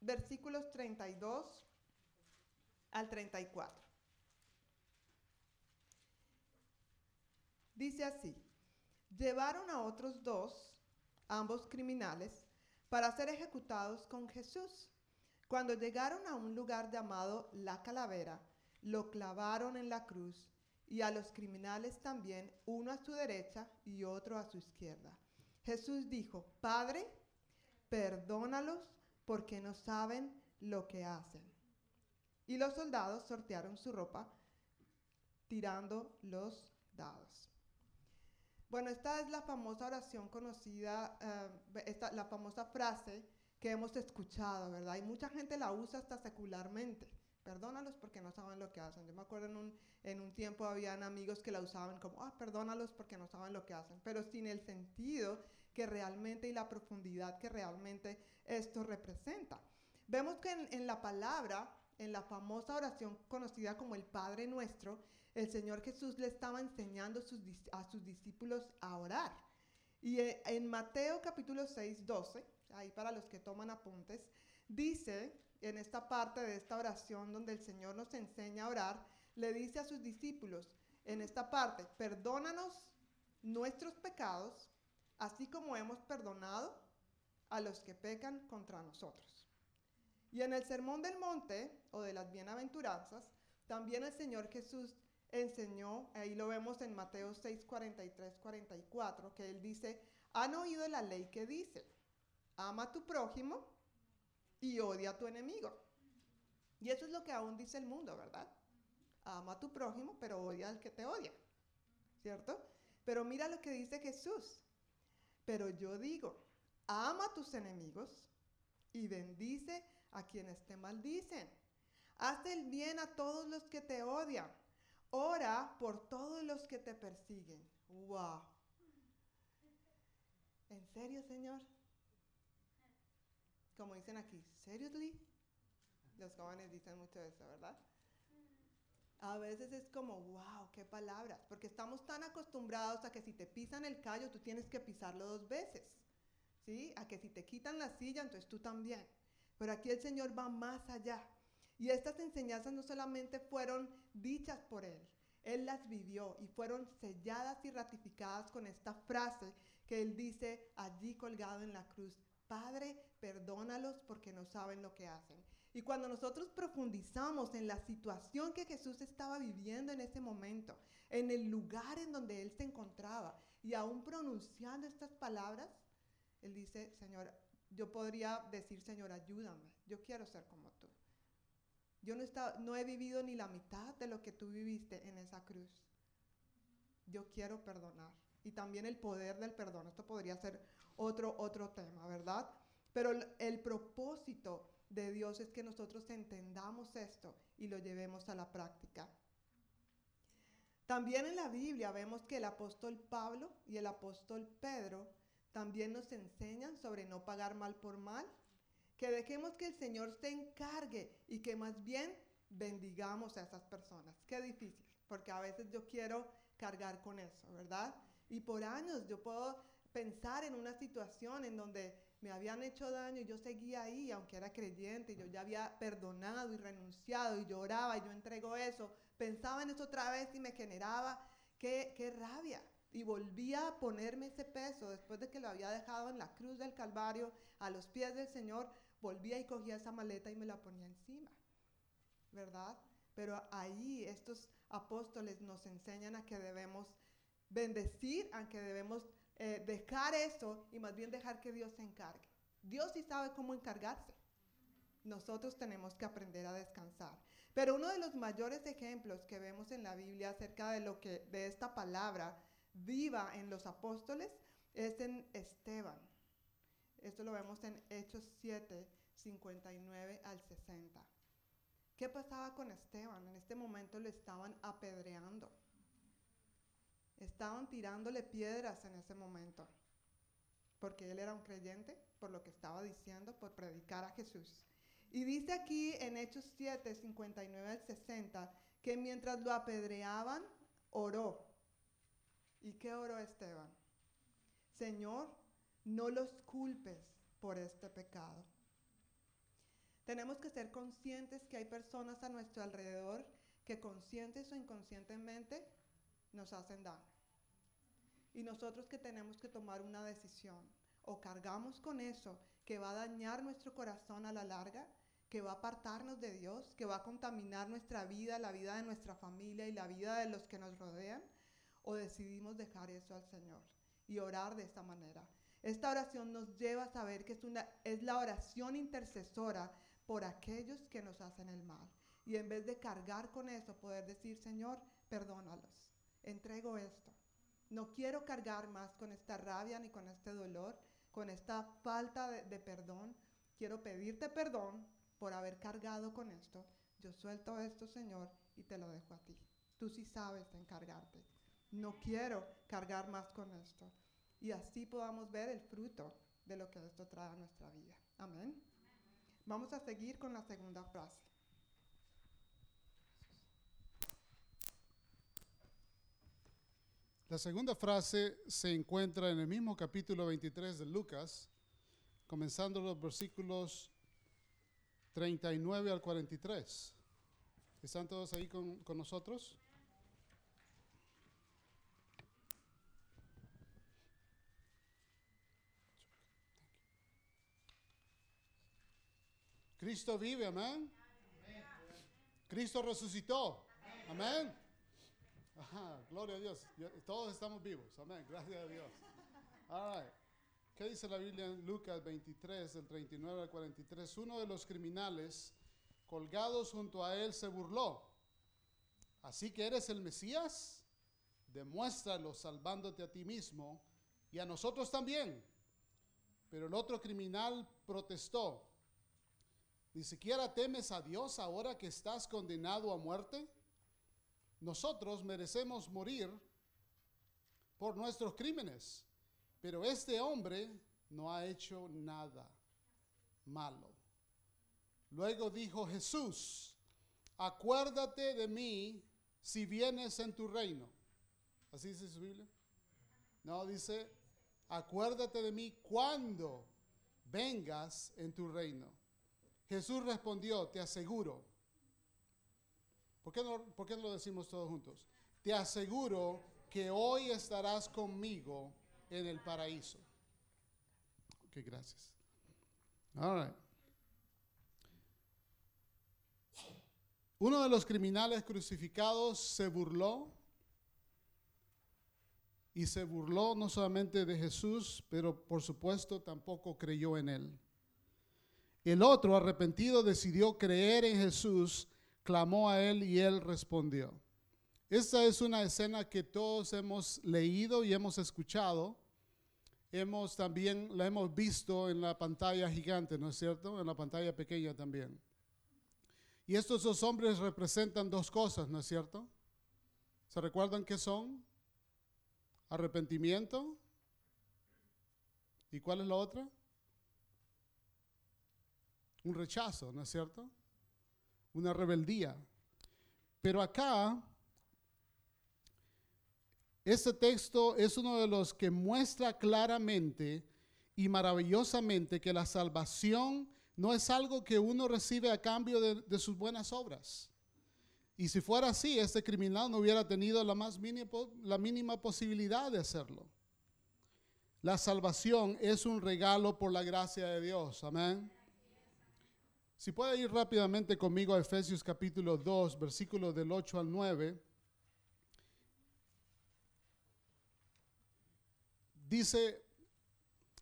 versículos 32 al 34. Dice así, llevaron a otros dos, ambos criminales, para ser ejecutados con Jesús. Cuando llegaron a un lugar llamado La Calavera, lo clavaron en la cruz y a los criminales también, uno a su derecha y otro a su izquierda. Jesús dijo, Padre, perdónalos porque no saben lo que hacen. Y los soldados sortearon su ropa tirando los dados. Bueno, esta es la famosa oración conocida, eh, esta, la famosa frase que hemos escuchado, ¿verdad? Y mucha gente la usa hasta secularmente. Perdónalos porque no saben lo que hacen. Yo me acuerdo en un, en un tiempo habían amigos que la usaban como, ah, perdónalos porque no saben lo que hacen, pero sin el sentido que realmente y la profundidad que realmente esto representa. Vemos que en, la palabra, en la famosa oración conocida como el Padre Nuestro, el Señor Jesús le estaba enseñando a sus discípulos a orar. Y eh, en Mateo capítulo 6, 12, ahí para los que toman apuntes, dice en esta parte de esta oración donde el Señor nos enseña a orar, le dice a sus discípulos, en esta parte, perdónanos nuestros pecados, así como hemos perdonado a los que pecan contra nosotros. Y en el Sermón del Monte, o de las Bienaventuranzas, también el Señor Jesús enseñó, ahí lo vemos en Mateo 6, 43, 44, que él dice, han oído la ley que dice, ama a tu prójimo y odia a tu enemigo. Y eso es lo que aún dice el mundo, ¿verdad? Ama a tu prójimo, pero odia al que te odia, ¿cierto? Pero mira lo que dice Jesús. Pero yo digo, ama a tus enemigos y bendice a quienes te maldicen. Haz el bien a todos los que te odian. Ora por todos los que te persiguen. ¡Wow! ¿En serio, Señor? Como dicen aquí, ¿seriously? Los jóvenes dicen mucho eso, ¿verdad? A veces es como, wow, qué palabras, porque estamos tan acostumbrados a que si te pisan el callo, tú tienes que pisarlo dos veces, ¿sí? A que si te quitan la silla, entonces tú también. Pero aquí el Señor va más allá. Y estas enseñanzas no solamente fueron dichas por Él, Él las vivió y fueron selladas y ratificadas con esta frase que Él dice allí colgado en la cruz, Padre, perdónalos porque no saben lo que hacen. Y cuando nosotros profundizamos en la situación que Jesús estaba viviendo en ese momento, en el lugar en donde Él se encontraba, Y aún pronunciando estas palabras, él dice, Señor, yo podría decir, Señor, ayúdame, yo quiero ser como tú. Yo no, está, no he vivido ni la mitad de lo que tú viviste en esa cruz. Yo quiero perdonar. Y también el poder del perdón. Esto podría ser otro, otro tema, ¿verdad? Pero el, el propósito de Dios es que nosotros entendamos esto y lo llevemos a la práctica. También en la Biblia vemos que el apóstol Pablo y el apóstol Pedro también nos enseñan sobre no pagar mal por mal, que dejemos que el Señor se encargue y que más bien bendigamos a esas personas. Qué difícil, porque a veces yo quiero cargar con eso, ¿verdad? Y por años yo puedo pensar en una situación en donde me habían hecho daño y yo seguía ahí, aunque era creyente, yo ya había perdonado y renunciado y lloraba y yo entrego eso, pensaba en eso otra vez y me generaba qué, qué rabia. Y volvía a ponerme ese peso después de que lo había dejado en la cruz del Calvario, a los pies del Señor, volvía y cogía esa maleta y me la ponía encima, ¿verdad? Pero ahí estos apóstoles nos enseñan a que debemos bendecir, a que debemos eh, dejar eso y más bien dejar que Dios se encargue. Dios sí sabe cómo encargarse. Nosotros tenemos que aprender a descansar. Pero uno de los mayores ejemplos que vemos en la Biblia acerca de lo que de esta palabra viva en los apóstoles es en Esteban. Esto lo vemos en Hechos 7, 59 al 60. ¿Qué pasaba con Esteban? En este momento le estaban apedreando. Estaban tirándole piedras en ese momento. Porque él era un creyente, por lo que estaba diciendo, por predicar a Jesús. Y dice aquí en Hechos 7, 59 al 60, que mientras lo apedreaban, oró. ¿Y qué oró Esteban? Señor, no los culpes por este pecado. Tenemos que ser conscientes que hay personas a nuestro alrededor que conscientes o inconscientemente nos hacen daño. Y nosotros que tenemos que tomar una decisión, o cargamos con eso que va a dañar nuestro corazón a la larga, que va a apartarnos de Dios, que va a contaminar nuestra vida, la vida de nuestra familia y la vida de los que nos rodean, o decidimos dejar eso al Señor y orar de esta manera. Esta oración nos lleva a saber que es, una, es la oración intercesora por aquellos que nos hacen el mal. Y en vez de cargar con eso, poder decir, Señor, perdónalos, entrego esto. No quiero cargar más con esta rabia ni con este dolor, con esta falta de, perdón. Quiero pedirte perdón por haber cargado con esto. Yo suelto esto, Señor, y te lo dejo a ti. Tú sí sabes encargarte. No quiero cargar más con esto. Y así podamos ver el fruto de lo que esto trae a nuestra vida. Amén. Vamos a seguir con la segunda frase. La segunda frase se encuentra en el mismo capítulo 23 de Lucas, comenzando los versículos 39 al 43. ¿Están todos ahí con, con nosotros? Cristo vive, amén. Cristo resucitó, amén. Ajá, gloria a Dios. Todos estamos vivos, amén. Gracias a Dios. All right. ¿Qué dice la Biblia en Lucas 23, del 39 al 43? Uno de los criminales colgados junto a él se burló. Así que eres el Mesías, demuéstralo salvándote a ti mismo y a nosotros también. Pero el otro criminal protestó. ¿Ni siquiera temes a Dios ahora que estás condenado a muerte? Nosotros merecemos morir por nuestros crímenes, pero este hombre no ha hecho nada malo. Luego dijo Jesús, acuérdate de mí si vienes en tu reino. ¿Así dice su Biblia? No, dice, acuérdate de mí cuando vengas en tu reino. Jesús respondió, te aseguro. ¿Por qué, no, ¿Por qué no lo decimos todos juntos? Te aseguro que hoy estarás conmigo en el paraíso. Ok, gracias. All right. Uno de los criminales crucificados se burló y se burló no solamente de Jesús, pero por supuesto tampoco creyó en él. El otro, arrepentido, decidió creer en Jesús, clamó a él y él respondió. Esta es una escena que todos hemos leído y hemos escuchado. Hemos también la hemos visto en la pantalla gigante, ¿no es cierto? En la pantalla pequeña también. Y estos dos hombres representan dos cosas, ¿no es cierto? ¿Se recuerdan qué son? Arrepentimiento. ¿Y cuál es la otra? Un rechazo, ¿no es cierto? Una rebeldía. Pero acá, este texto es uno de los que muestra claramente y maravillosamente que la salvación no es algo que uno recibe a cambio de, sus buenas obras. Y si fuera así, este criminal no hubiera tenido la más mínima, la mínima posibilidad de hacerlo. La salvación es un regalo por la gracia de Dios. Amén. Si puede ir rápidamente conmigo a Efesios capítulo 2, versículos del 8 al 9. Dice,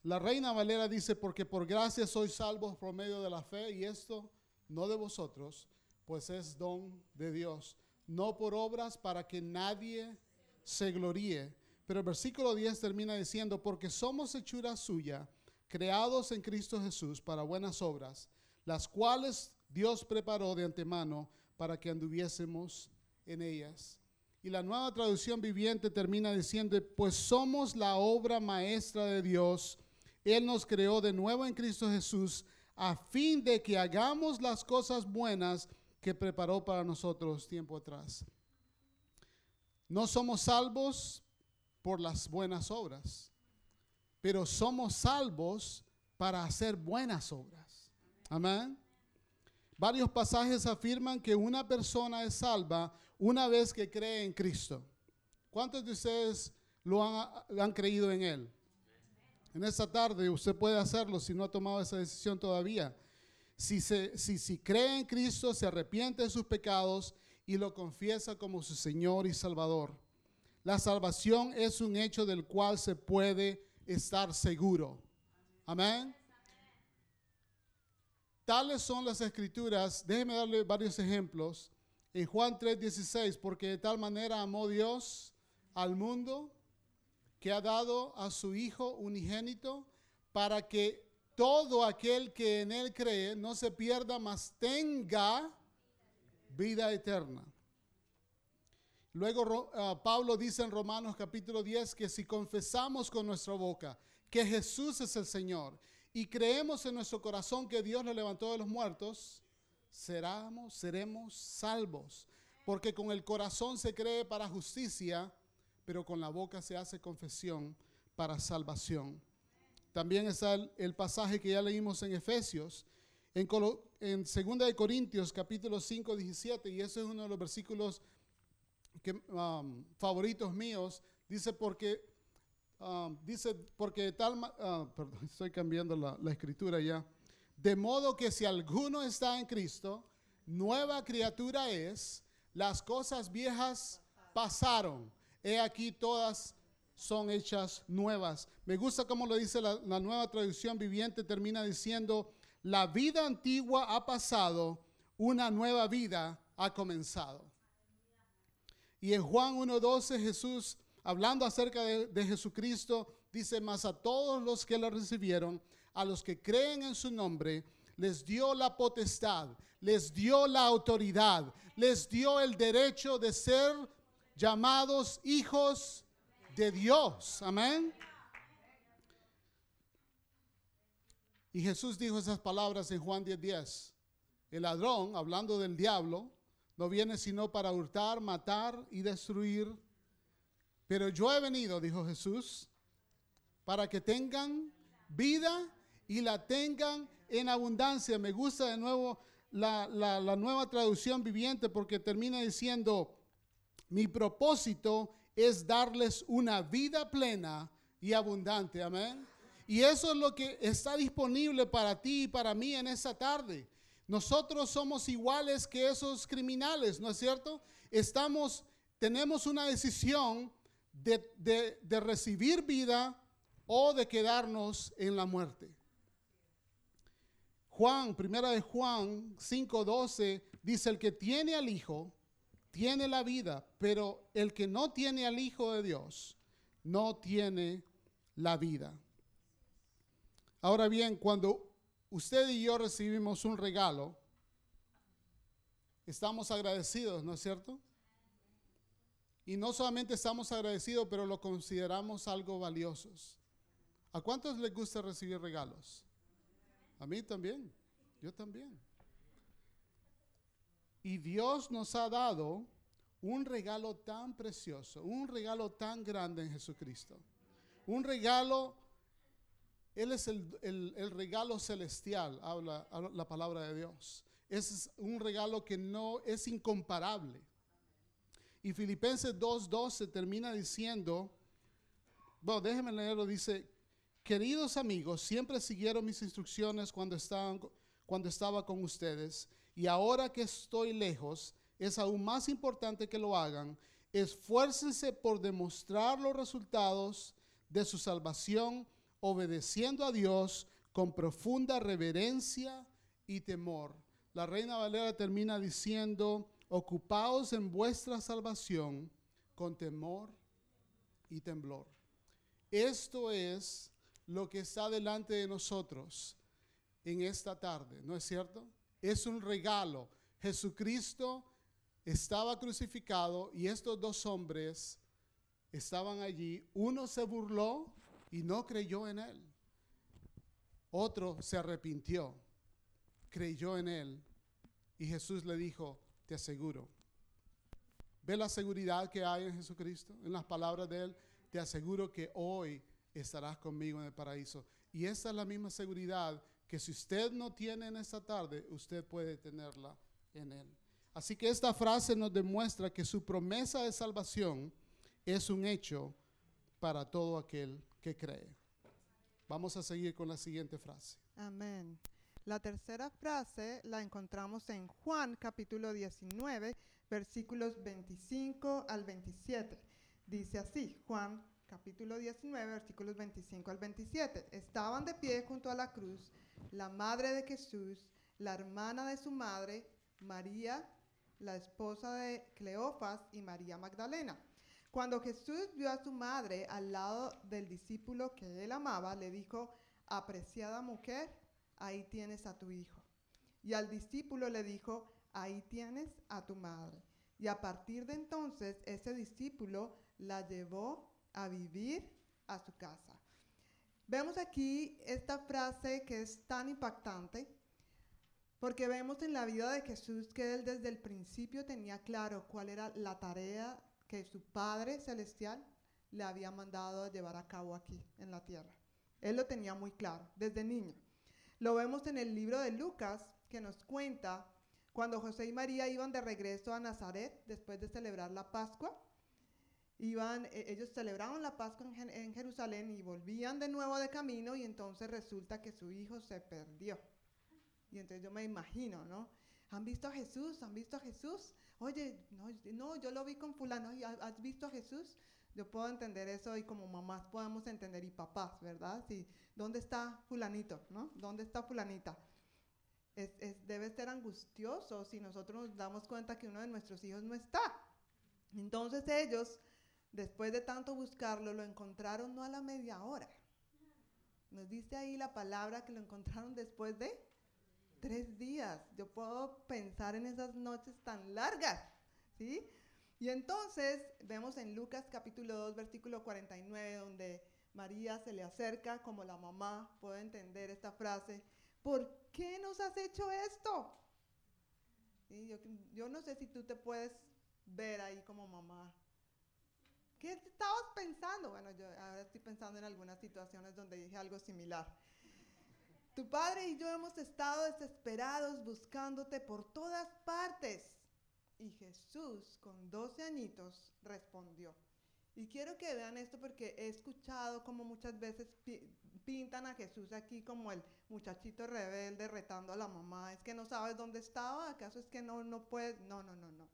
la reina Valera dice, porque por gracia sois salvos por medio de la fe y esto no de vosotros, pues es don de Dios, no por obras para que nadie se gloríe. Pero el versículo 10 termina diciendo, porque somos hechura suya, creados en Cristo Jesús para buenas obras, las cuales Dios preparó de antemano para que anduviésemos en ellas. Y la nueva traducción viviente termina diciendo, pues somos la obra maestra de Dios él nos creó de nuevo en Cristo Jesús a fin de que hagamos las cosas buenas que preparó para nosotros tiempo atrás. No somos salvos por las buenas obras, pero somos salvos para hacer buenas obras. Amén. Varios pasajes afirman que una persona es salva una vez que cree en Cristo. ¿Cuántos de ustedes lo han, creído en Él? En esta tarde usted puede hacerlo si no ha tomado esa decisión todavía. Si, se, si, si cree en Cristo, se arrepiente de sus pecados y lo confiesa como su Señor y Salvador. La salvación es un hecho del cual se puede estar seguro. Amén. Tales son las escrituras. Déjeme darle varios ejemplos. En Juan 3:16, porque de tal manera amó Dios al mundo que ha dado a su Hijo unigénito para que todo aquel que en Él cree no se pierda, mas tenga vida eterna. Luego uh, Pablo dice en Romanos capítulo 10 que si confesamos con nuestra boca que Jesús es el Señor y creemos en nuestro corazón que Dios lo levantó de los muertos, seremos, seremos salvos. Porque con el corazón se cree para justicia, pero con la boca se hace confesión para salvación. También está el, pasaje que ya leímos en Efesios, en, en 2 de Corintios capítulo 5, 17, y ese es uno de los versículos que, um, favoritos míos, dice porque, um, dice porque tal, uh, perdón, estoy cambiando la, la escritura ya, de modo que si alguno está en Cristo, nueva criatura es, las cosas viejas pasaron he aquí todas son hechas nuevas. Me gusta como lo dice la, nueva traducción viviente, termina diciendo, la vida antigua ha pasado, una nueva vida ha comenzado. Y en Juan 1.12 Jesús, hablando acerca de, de Jesucristo, dice, más a todos los que lo recibieron, a los que creen en su nombre, les dio la potestad, les dio la autoridad, les dio el derecho de ser llamados hijos de Dios. Amén. Y Jesús dijo esas palabras en Juan 10:10. 10. El ladrón, hablando del diablo, no viene sino para hurtar, matar y destruir. Pero yo he venido, dijo Jesús, para que tengan vida y la tengan en abundancia. Me gusta de nuevo la, la nueva traducción viviente porque termina diciendo, mi propósito es darles una vida plena y abundante. Amén. Y eso es lo que está disponible para ti y para mí en esa tarde. Nosotros somos iguales que esos criminales, ¿no es cierto? Estamos, tenemos una decisión de, de- recibir vida o de quedarnos en la muerte. Juan, primera de Juan 5:12 dice, el que tiene al Hijo, tiene la vida, pero el que no tiene al Hijo de Dios, no tiene la vida. Ahora bien, cuando usted y yo recibimos un regalo, estamos agradecidos, ¿no es cierto? Y no solamente estamos agradecidos, pero lo consideramos algo valiosos. ¿A cuántos les gusta recibir regalos? A mí también, yo también. Y Dios nos ha dado un regalo tan precioso, un regalo tan grande en Jesucristo. Un regalo, Él es el, el- el regalo celestial, habla, habla la palabra de Dios. Es un regalo que no es incomparable. Y Filipenses 2.12 termina diciendo, bueno, déjenme leerlo, dice, queridos amigos, siempre siguieron mis instrucciones cuando, estaban, cuando estaba con ustedes, y ahora que estoy lejos, es aún más importante que lo hagan. Esfuércense por demostrar los resultados de su salvación, obedeciendo a Dios con profunda reverencia y temor. La Reina Valera termina diciendo, ocupaos en vuestra salvación con temor y temblor. Esto es lo que está delante de nosotros en esta tarde, ¿no es cierto? Es un regalo. Jesucristo estaba crucificado y estos dos hombres estaban allí. Uno se burló y no creyó en él. Otro se arrepintió, creyó en él y Jesús le dijo, te aseguro. ¿Ve la seguridad que hay en Jesucristo? En las palabras de Él, te aseguro que hoy estarás conmigo en el paraíso. Y esa es la misma seguridad que si usted no tiene en esta tarde, usted puede tenerla en Él. Así que esta frase nos demuestra que su promesa de salvación es un hecho para todo aquel que cree. Vamos a seguir con la siguiente frase. Amén. La tercera frase la encontramos en Juan capítulo 19, versículos 25 al 27. Dice así, Juan capítulo 19, versículos 25 al 27. Estaban de pie junto a la cruz la madre de Jesús, la hermana de su madre, María, la esposa de Cleofas y María Magdalena. Cuando Jesús vio a su madre al lado del discípulo que él amaba, le dijo, apreciada mujer, ahí tienes a tu hijo. Y al discípulo le dijo, ahí tienes a tu madre. Y a partir de entonces ese discípulo la llevó a vivir a su casa. Vemos aquí esta frase que es tan impactante porque vemos en la vida de Jesús que él desde el principio tenía claro cuál era la tarea que su Padre Celestial le había mandado llevar a cabo aquí en la tierra. Él lo tenía muy claro desde niño. Lo vemos en el libro de Lucas que nos cuenta cuando José y María iban de regreso a Nazaret después de celebrar la Pascua. Iban, eh, ellos celebraban la Pascua en, en Jerusalén y volvían de nuevo de camino y entonces resulta que su hijo se perdió. Y entonces yo me imagino, ¿no? ¿Han visto a Jesús? ¿Han visto a Jesús? Oye, no, no, yo lo vi con fulano. ¿Y ha- ¿Has visto a Jesús? Yo puedo entender eso y como mamás podemos entender y papás, ¿verdad? Sí, ¿dónde está fulanito? ¿No? ¿Dónde está fulanita? Es, es- debe ser angustioso si nosotros nos damos cuenta que uno de nuestros hijos no está. Entonces ellos, después de tanto buscarlo, lo encontraron no a la media hora. Nos dice ahí la palabra que lo encontraron después de tres días. Yo puedo pensar en esas noches tan largas, ¿sí? Y entonces vemos en Lucas capítulo 2, versículo 49, donde María se le acerca como la mamá, puede entender esta frase, ¿por qué nos has hecho esto? Yo, yo no sé si tú te puedes ver ahí como mamá. ¿Qué estabas pensando? Bueno, yo ahora estoy pensando en algunas situaciones donde dije algo similar. Tu padre y yo hemos estado desesperados buscándote por todas partes. Y Jesús, con 12 añitos, respondió. Y quiero que vean esto porque he escuchado como muchas veces pi- pintan a Jesús aquí como el muchachito rebelde retando a la mamá. Es que no sabes dónde estaba, ¿acaso es que no, no puedes? No, no, no, no.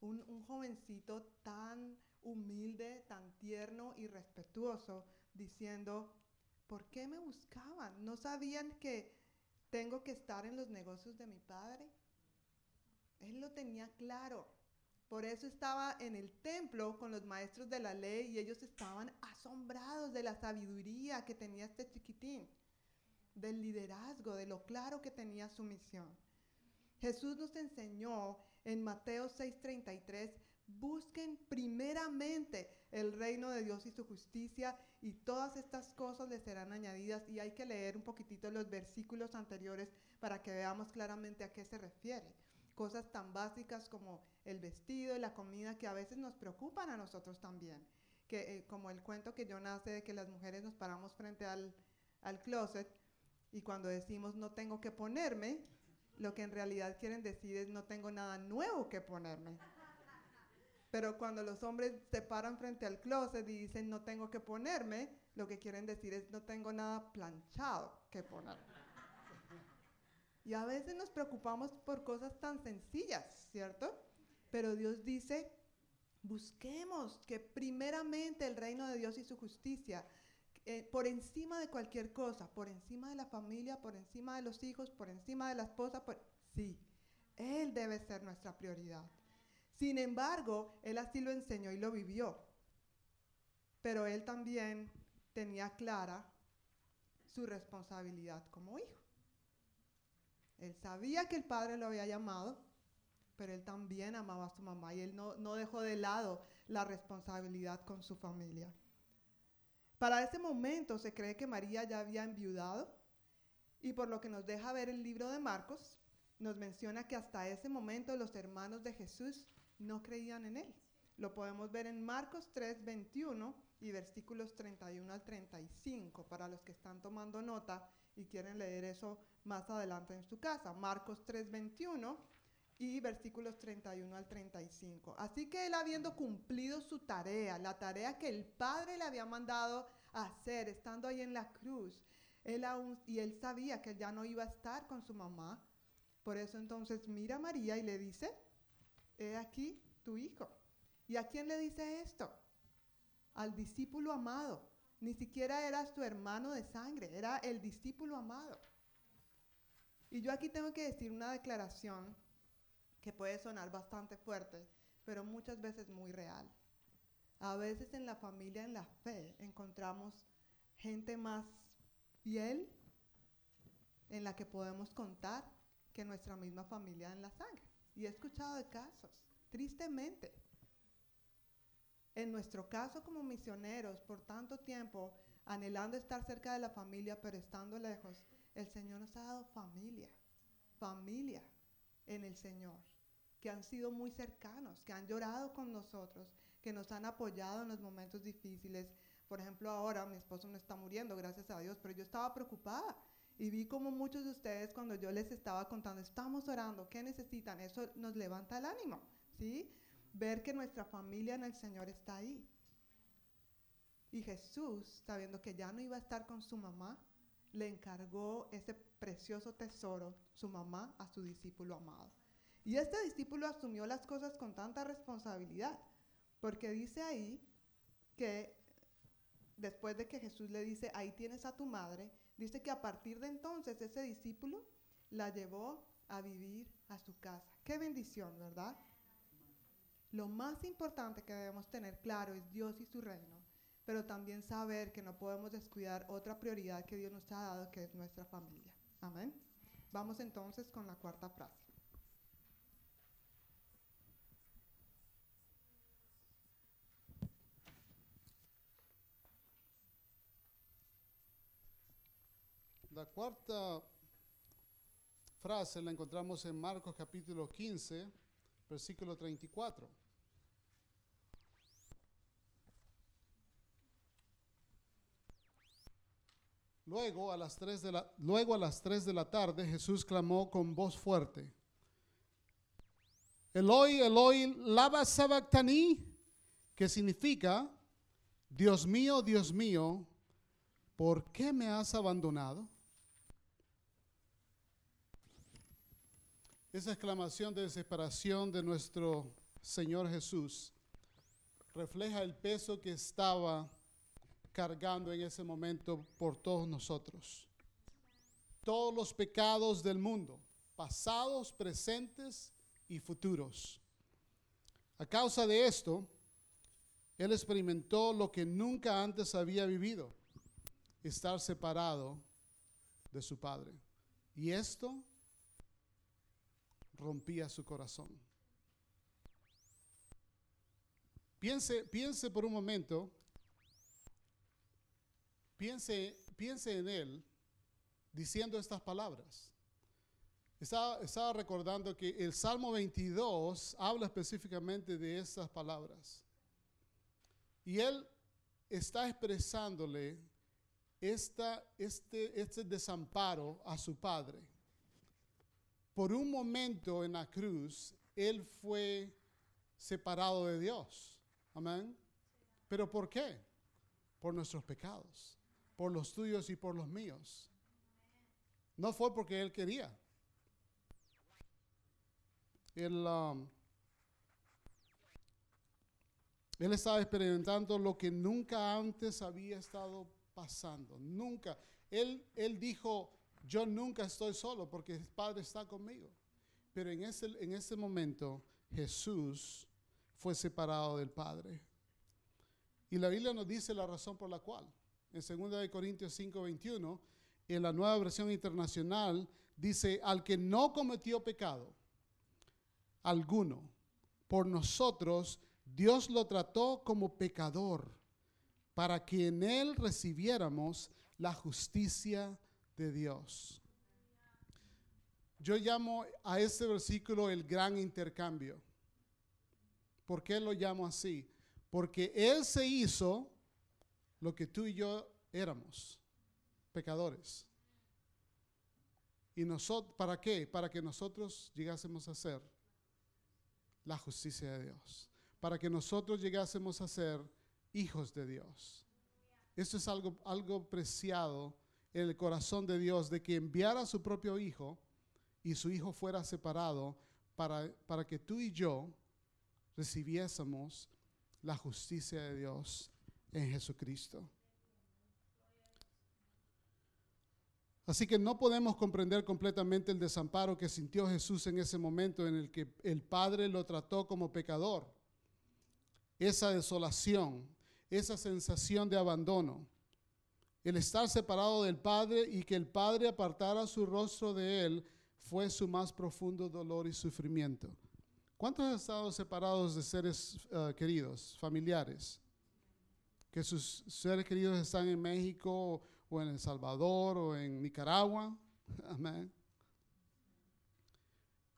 Un, un jovencito tan humilde, tan tierno y respetuoso, diciendo, ¿por qué me buscaban? ¿No sabían que tengo que estar en los negocios de mi padre? Él lo tenía claro. Por eso estaba en el templo con los maestros de la ley y ellos estaban asombrados de la sabiduría que tenía este chiquitín, del liderazgo, de lo claro que tenía su misión. Jesús nos enseñó en Mateo 6:33, busquen primeramente el reino de Dios y su justicia y todas estas cosas les serán añadidas y hay que leer un poquitito los versículos anteriores para que veamos claramente a qué se refiere. Cosas tan básicas como el vestido y la comida que a veces nos preocupan a nosotros también. Que, eh, como el cuento que yo nace de que las mujeres nos paramos frente al, al closet y cuando decimos no tengo que ponerme, lo que en realidad quieren decir es no tengo nada nuevo que ponerme. Pero cuando los hombres se paran frente al closet y dicen no tengo que ponerme, lo que quieren decir es no tengo nada planchado que ponerme. Y a veces nos preocupamos por cosas tan sencillas, ¿cierto? Pero Dios dice, busquemos que primeramente el reino de Dios y su justicia, eh, por encima de cualquier cosa, por encima de la familia, por encima de los hijos, por encima de la esposa, por, sí, Él debe ser nuestra prioridad. Sin embargo, Él así lo enseñó y lo vivió. Pero Él también tenía clara su responsabilidad como hijo. Él sabía que el padre lo había llamado, pero él también amaba a su mamá y él no, no dejó de lado la responsabilidad con su familia. Para ese momento se cree que María ya había enviudado y por lo que nos deja ver el libro de Marcos, nos menciona que hasta ese momento los hermanos de Jesús no creían en él. Lo podemos ver en Marcos 3, 21 y versículos 31 al 35, para los que están tomando nota y quieren leer eso más adelante en su casa. Marcos 3, 21 y versículos 31 al 35. Así que él habiendo cumplido su tarea, la tarea que el Padre le había mandado hacer, estando ahí en la cruz, él aún, y él sabía que ya no iba a estar con su mamá, por eso entonces mira a María y le dice, he aquí tu hijo. ¿Y a quién le dice esto? Al discípulo amado. Ni siquiera era su hermano de sangre, era el discípulo amado. Y yo aquí tengo que decir una declaración que puede sonar bastante fuerte, pero muchas veces muy real. A veces en la familia, en la fe, encontramos gente más fiel en la que podemos contar que nuestra misma familia en la sangre. Y he escuchado de casos, tristemente. En nuestro caso como misioneros, por tanto tiempo, anhelando estar cerca de la familia, pero estando lejos, el Señor nos ha dado familia, familia en el Señor, que han sido muy cercanos, que han llorado con nosotros, que nos han apoyado en los momentos difíciles. Por ejemplo, ahora mi esposo no está muriendo, gracias a Dios, pero yo estaba preocupada y vi como muchos de ustedes cuando yo les estaba contando, estamos orando, ¿qué necesitan? Eso nos levanta el ánimo, ¿sí? Ver que nuestra familia en el Señor está ahí. Y Jesús, sabiendo que ya no iba a estar con su mamá, le encargó ese precioso tesoro, su mamá, a su discípulo amado. Y este discípulo asumió las cosas con tanta responsabilidad, porque dice ahí que después de que Jesús le dice, ahí tienes a tu madre, dice que a partir de entonces ese discípulo la llevó a vivir a su casa. Qué bendición, ¿verdad? Lo más importante que debemos tener claro es Dios y su reino, pero también saber que no podemos descuidar otra prioridad que Dios nos ha dado, que es nuestra familia. Amén. Vamos entonces con la cuarta frase. La cuarta frase la encontramos en Marcos capítulo 15, versículo 34. Luego a, las 3 de la, luego a las 3 de la tarde Jesús clamó con voz fuerte. Eloi, Eloi, lava sabactani, que significa, Dios mío, Dios mío, ¿por qué me has abandonado? Esa exclamación de desesperación de nuestro Señor Jesús refleja el peso que estaba cargando en ese momento por todos nosotros. Todos los pecados del mundo, pasados, presentes y futuros. A causa de esto, él experimentó lo que nunca antes había vivido, estar separado de su padre. Y esto rompía su corazón. Piense, piense por un momento, piense, piense en él diciendo estas palabras. Estaba, estaba recordando que el Salmo 22 habla específicamente de estas palabras. Y él está expresándole esta, este, este desamparo a su padre. Por un momento en la cruz, él fue separado de Dios. Amén. ¿Pero por qué? Por nuestros pecados, por los tuyos y por los míos. No fue porque él quería. Él, um, él estaba experimentando lo que nunca antes había estado pasando. Nunca. Él, él dijo, yo nunca estoy solo porque el Padre está conmigo. Pero en ese, en ese momento Jesús fue separado del Padre. Y la Biblia nos dice la razón por la cual. En 2 Corintios 5, 21, en la nueva versión internacional, dice, al que no cometió pecado alguno, por nosotros Dios lo trató como pecador, para que en él recibiéramos la justicia de Dios. Yo llamo a este versículo el gran intercambio. ¿Por qué lo llamo así? Porque Él se hizo lo que tú y yo éramos, pecadores. ¿Y nosotros, para qué? Para que nosotros llegásemos a ser la justicia de Dios. Para que nosotros llegásemos a ser hijos de Dios. Esto es algo, algo preciado en el corazón de Dios, de que enviara a su propio hijo y su hijo fuera separado para, para que tú y yo recibiésemos la justicia de Dios en Jesucristo. Así que no podemos comprender completamente el desamparo que sintió Jesús en ese momento en el que el Padre lo trató como pecador. Esa desolación, esa sensación de abandono, el estar separado del Padre y que el Padre apartara su rostro de él fue su más profundo dolor y sufrimiento. ¿Cuántos han estado separados de seres uh, queridos, familiares? Que sus seres queridos están en México o en El Salvador o en Nicaragua. Amén.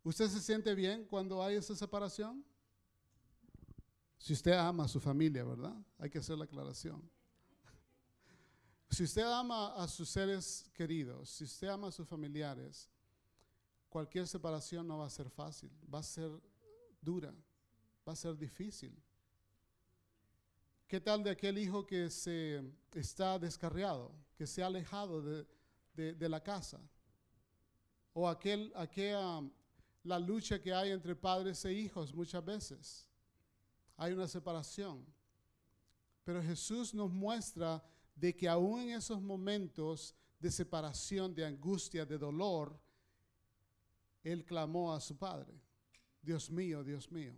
¿Usted se siente bien cuando hay esa separación? Si usted ama a su familia, ¿verdad? Hay que hacer la aclaración. Si usted ama a sus seres queridos, si usted ama a sus familiares, cualquier separación no va a ser fácil, va a ser dura, va a ser difícil. ¿Qué tal de aquel hijo que se está descarriado, que se ha alejado de, la casa? O aquel, aquella, la lucha que hay entre padres e hijos muchas veces. Hay una separación. Pero Jesús nos muestra de que aún en esos momentos de separación, de angustia, de dolor, Él clamó a su Padre. Dios mío, Dios mío,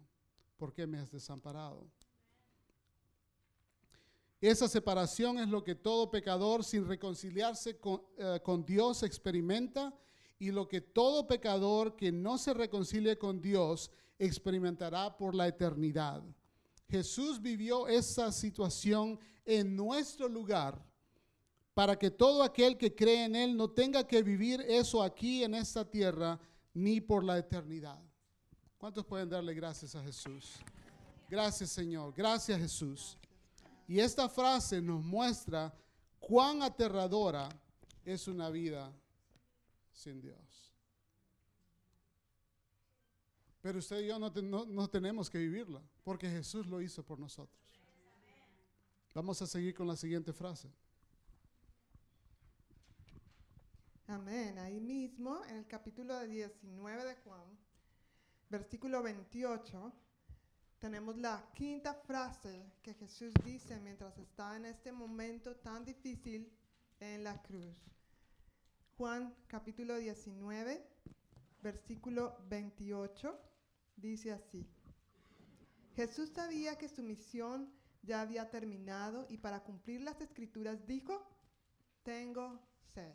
¿por qué me has desamparado? Esa separación es lo que todo pecador sin reconciliarse con, eh, con, Dios experimenta y lo que todo pecador que no se reconcilie con Dios experimentará por la eternidad. Jesús vivió esa situación en nuestro lugar para que todo aquel que cree en Él no tenga que vivir eso aquí en esta tierra ni por la eternidad. ¿Cuántos pueden darle gracias a Jesús? Gracias Señor, gracias Jesús. Y esta frase nos muestra cuán aterradora es una vida sin Dios. Pero usted y yo no, no, tenemos que vivirla, porque Jesús lo hizo por nosotros. Vamos a seguir con la siguiente frase. Amén. Ahí mismo, en el capítulo 19 de Juan, versículo 28, tenemos la quinta frase que Jesús dice mientras está en este momento tan difícil en la cruz. Juan capítulo 19, versículo 28, dice así. Jesús sabía que su misión ya había terminado y para cumplir las escrituras dijo, tengo sed.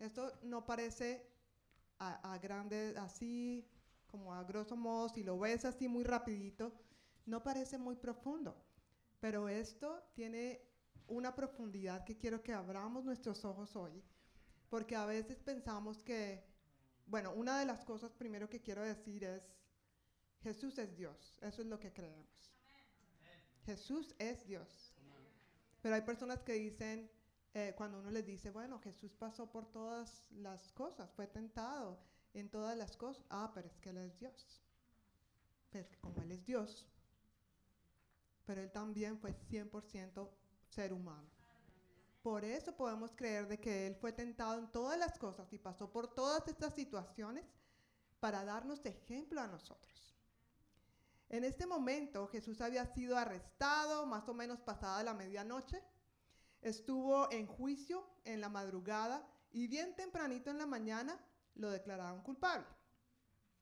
Esto no parece a, a grande, así como a grosso modo, si lo ves así muy rapidito, no parece muy profundo. Pero esto tiene una profundidad que quiero que abramos nuestros ojos hoy, porque a veces pensamos que, bueno, una de las cosas primero que quiero decir es, Jesús es Dios, eso es lo que creemos. Jesús es Dios. Pero hay personas que dicen, eh, cuando uno les dice, bueno, Jesús pasó por todas las cosas, fue tentado en todas las cosas. Ah, pero es que Él es Dios. Pero que como Él es Dios, pero Él también fue 100% ser humano. Por eso podemos creer de que Él fue tentado en todas las cosas y pasó por todas estas situaciones para darnos ejemplo a nosotros. En este momento Jesús había sido arrestado más o menos pasada la medianoche. Estuvo en juicio en la madrugada y bien tempranito en la mañana lo declararon culpable.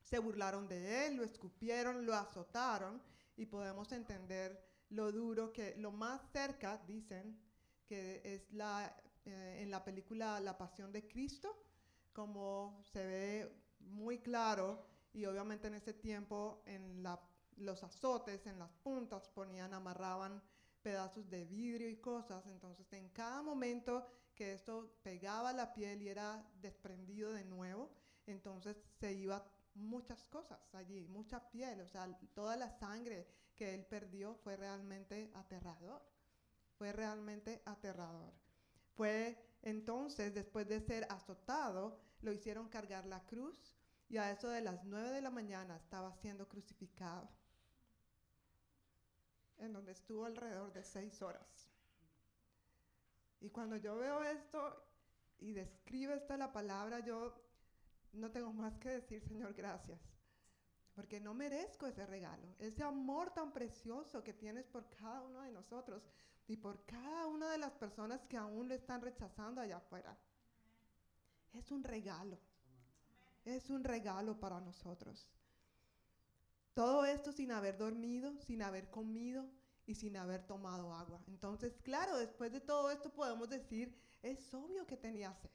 Se burlaron de él, lo escupieron, lo azotaron y podemos entender lo duro que, lo más cerca, dicen, que es la, eh, en la película La Pasión de Cristo, como se ve muy claro y obviamente en ese tiempo en la, los azotes, en las puntas ponían, amarraban pedazos de vidrio y cosas, entonces en cada momento que esto pegaba la piel y era desprendido de nuevo, entonces se iba muchas cosas allí, mucha piel, o sea, toda la sangre que él perdió fue realmente aterrador, fue realmente aterrador. Fue entonces, después de ser azotado, lo hicieron cargar la cruz y a eso de las nueve de la mañana estaba siendo crucificado, en donde estuvo alrededor de seis horas. Y cuando yo veo esto y describe esto la palabra, yo no tengo más que decir, Señor, gracias. Porque no merezco ese regalo, ese amor tan precioso que tienes por cada uno de nosotros y por cada una de las personas que aún lo están rechazando allá afuera. Es un regalo. Es un regalo para nosotros. Todo esto sin haber dormido, sin haber comido y sin haber tomado agua. Entonces, claro, después de todo esto podemos decir, es obvio que tenía sed.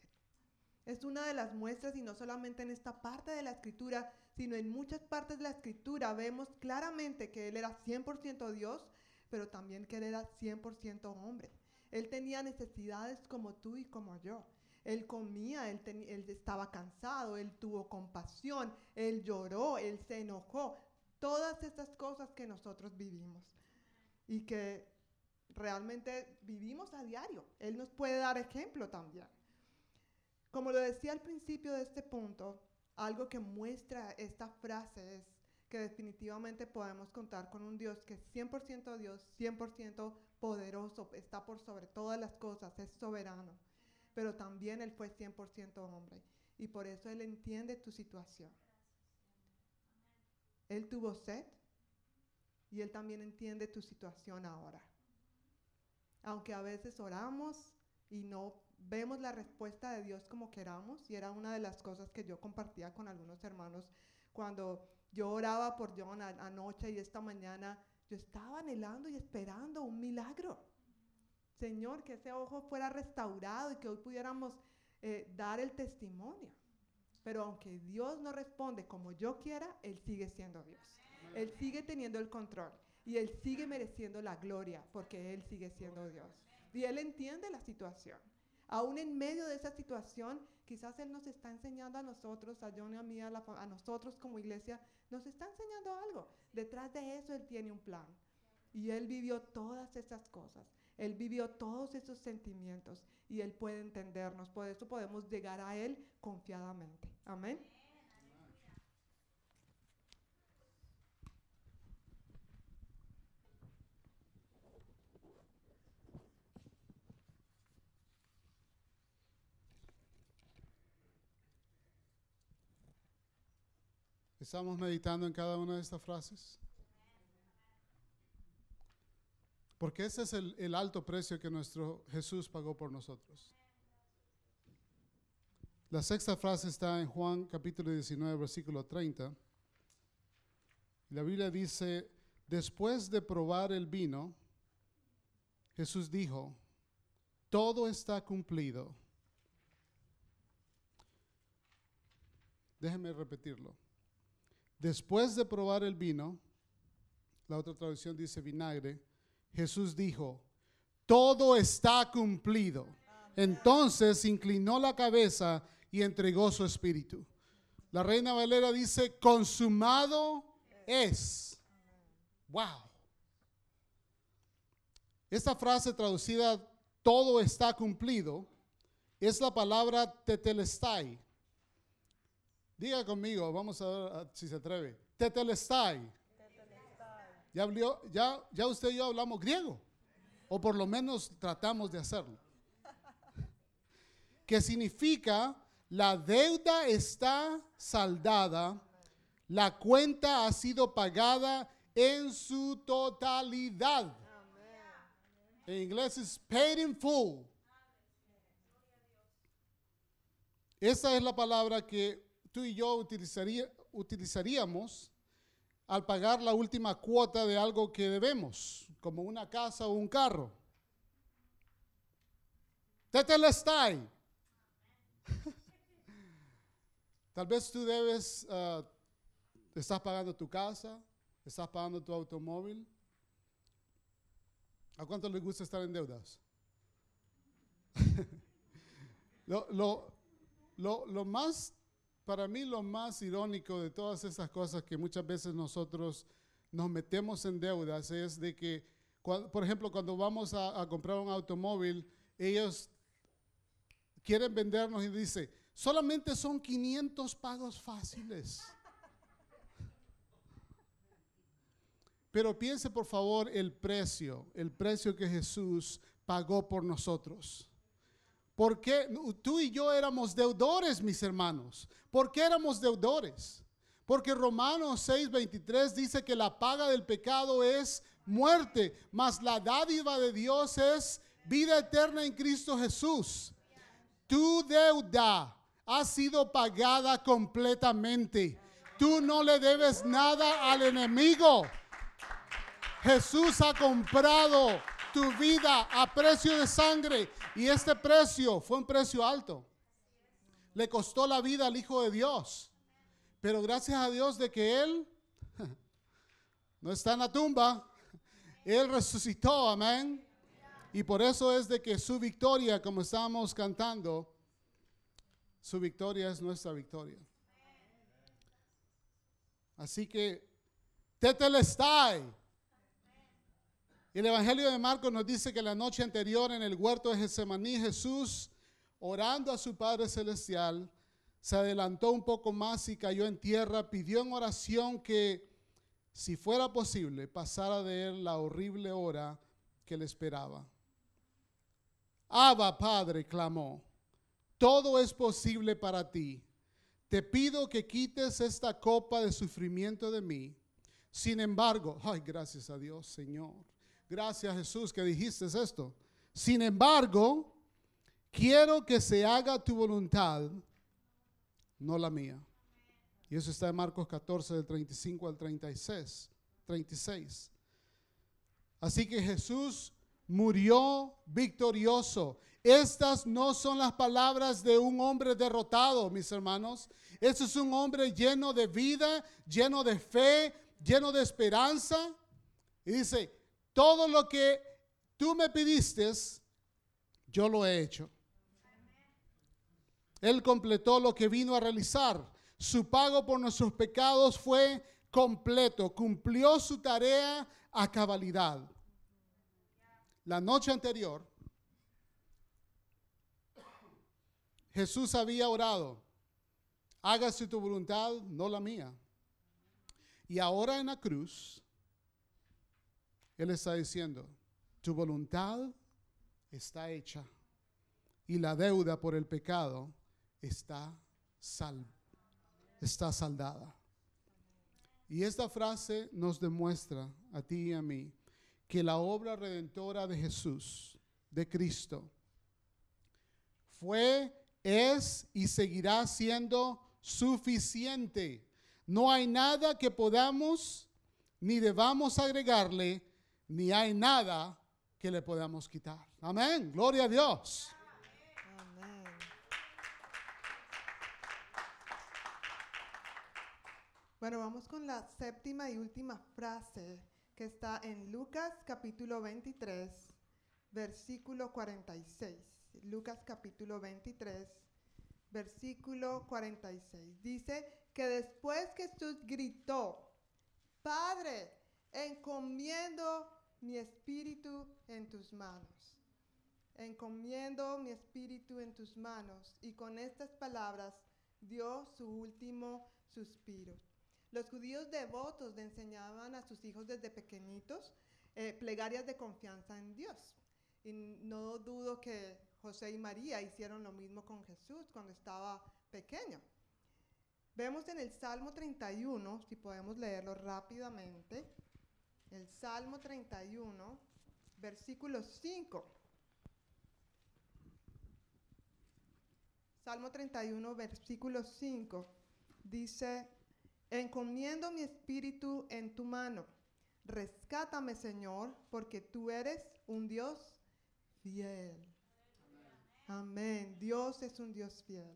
Es una de las muestras y no solamente en esta parte de la escritura, sino en muchas partes de la escritura vemos claramente que Él era 100% Dios, pero también que Él era 100% hombre. Él tenía necesidades como tú y como yo. Él comía, él, él, estaba cansado, él tuvo compasión, él lloró, él se enojó. Todas estas cosas que nosotros vivimos y que realmente vivimos a diario. Él nos puede dar ejemplo también. Como lo decía al principio de este punto, algo que muestra esta frase es que definitivamente podemos contar con un Dios que es 100% Dios, 100% poderoso, está por sobre todas las cosas, es soberano, pero también Él fue 100% hombre y por eso Él entiende tu situación. Él tuvo sed y Él también entiende tu situación ahora. Aunque a veces oramos y no vemos la respuesta de Dios como queramos, y era una de las cosas que yo compartía con algunos hermanos cuando yo oraba por John anoche y esta mañana, yo estaba anhelando y esperando un milagro. Señor, que ese ojo fuera restaurado y que hoy pudiéramos eh, dar el testimonio. Pero aunque Dios no responde como yo quiera, Él sigue siendo Dios. Él sigue teniendo el control y Él sigue mereciendo la gloria porque Él sigue siendo Dios. Y Él entiende la situación. Aún en medio de esa situación, quizás Él nos está enseñando a nosotros, a John y a mí, a, a nosotros como iglesia, nos está enseñando algo. Detrás de eso Él tiene un plan. Y Él vivió todas esas cosas. Él vivió todos esos sentimientos y Él puede entendernos. Por eso podemos llegar a Él confiadamente. Amén. ¿Estamos meditando en cada una de estas frases? Porque ese es el, alto precio que nuestro Jesús pagó por nosotros. La sexta frase está en Juan capítulo 19, versículo 30. La Biblia dice, después de probar el vino, Jesús dijo, todo está cumplido. Déjeme repetirlo. Después de probar el vino, la otra traducción dice vinagre, Jesús dijo, todo está cumplido. Entonces inclinó la cabeza y entregó su espíritu. La reina Valera dice, consumado es. Wow. Esta frase traducida, todo está cumplido, es la palabra tetelestai. Diga conmigo, vamos a ver si se atreve. Tetelestai. Ya, habló- ya, ya usted y yo hablamos griego, o por lo menos tratamos de hacerlo. Que significa la deuda está saldada, la cuenta ha sido pagada en su totalidad. En inglés es paid in full. Esa es la palabra que tú y yo utilizaría- utilizaríamos al pagar la última cuota de algo que debemos, como una casa o un carro. Tetelestai. Tal vez tú debes, ah, estás pagando tu casa, estás pagando tu automóvil. ¿A cuánto les gusta estar en deudas? lo, lo- lo- lo más, para mí lo más irónico de todas esas cosas que muchas veces nosotros nos metemos en deudas es de que, por ejemplo, cuando vamos a, a comprar un automóvil, ellos quieren vendernos y dice, solamente son 500 pagos fáciles. Pero piense por favor el precio, el precio que Jesús pagó por nosotros. ¿Por qué tú y yo éramos deudores, mis hermanos? ¿Por qué éramos deudores? Porque Romanos 6:23 dice que la paga del pecado es muerte, mas la dádiva de Dios es vida eterna en Cristo Jesús. Tu deuda ha sido pagada completamente. Tú no le debes nada al enemigo. Jesús ha comprado tu vida a precio de sangre y este precio fue un precio alto. Le costó la vida al Hijo de Dios. Pero gracias a Dios de que Él no está en la tumba, Él resucitó, amén. Y por eso es de que su victoria, como estábamos cantando, su victoria es nuestra victoria. Así que, tetelestai. El Evangelio de Marcos nos dice que la noche anterior en el huerto de Getsemaní, Jesús, orando a su Padre Celestial, se adelantó un poco más y cayó en tierra, pidió en oración que, si fuera posible, pasara de él la horrible hora que le esperaba. Abba, Padre, clamó, todo es posible para ti. Te pido que quites esta copa de sufrimiento de mí. Sin embargo, ay, gracias a Dios, Señor. Gracias Jesús que dijiste esto. Sin embargo, quiero que se haga tu voluntad, no la mía. Y eso está en Marcos 14, del 35 al 36. 36. Así que Jesús murió victorioso. Estas no son las palabras de un hombre derrotado, mis hermanos. Este es un hombre lleno de vida, lleno de fe, lleno de esperanza. Y dice, todo lo que tú me pidiste, yo lo he hecho. Él completó lo que vino a realizar. Su pago por nuestros pecados fue completo. Cumplió su tarea a cabalidad. La noche anterior, Jesús había orado, hágase tu voluntad, no la mía. Y ahora en la cruz, Él está diciendo, tu voluntad está hecha y la deuda por el pecado está, sal, está saldada. Y esta frase nos demuestra a ti y a mí que la obra redentora de Jesús, de Cristo, fue, es y seguirá siendo suficiente. No hay nada que podamos ni debamos agregarle, ni hay nada que le podamos quitar. Amén. Gloria a Dios. Amén. Bueno, vamos con la séptima y última frase que está en Lucas capítulo 23, versículo 46. Lucas capítulo 23, versículo 46. Dice que después Jesús gritó, Padre, encomiendo mi espíritu en tus manos. Encomiendo mi espíritu en tus manos. Y con estas palabras dio su último suspiro. Los judíos devotos le enseñaban a sus hijos desde pequeñitos eh, plegarias de confianza en Dios. Y no dudo que José y María hicieron lo mismo con Jesús cuando estaba pequeño. Vemos en el Salmo 31, si podemos leerlo rápidamente, el Salmo 31, versículo 5. Salmo 31, versículo 5, dice, encomiendo mi espíritu en tu mano, rescátame Señor, porque tú eres un Dios fiel. Amén. Dios es un Dios fiel.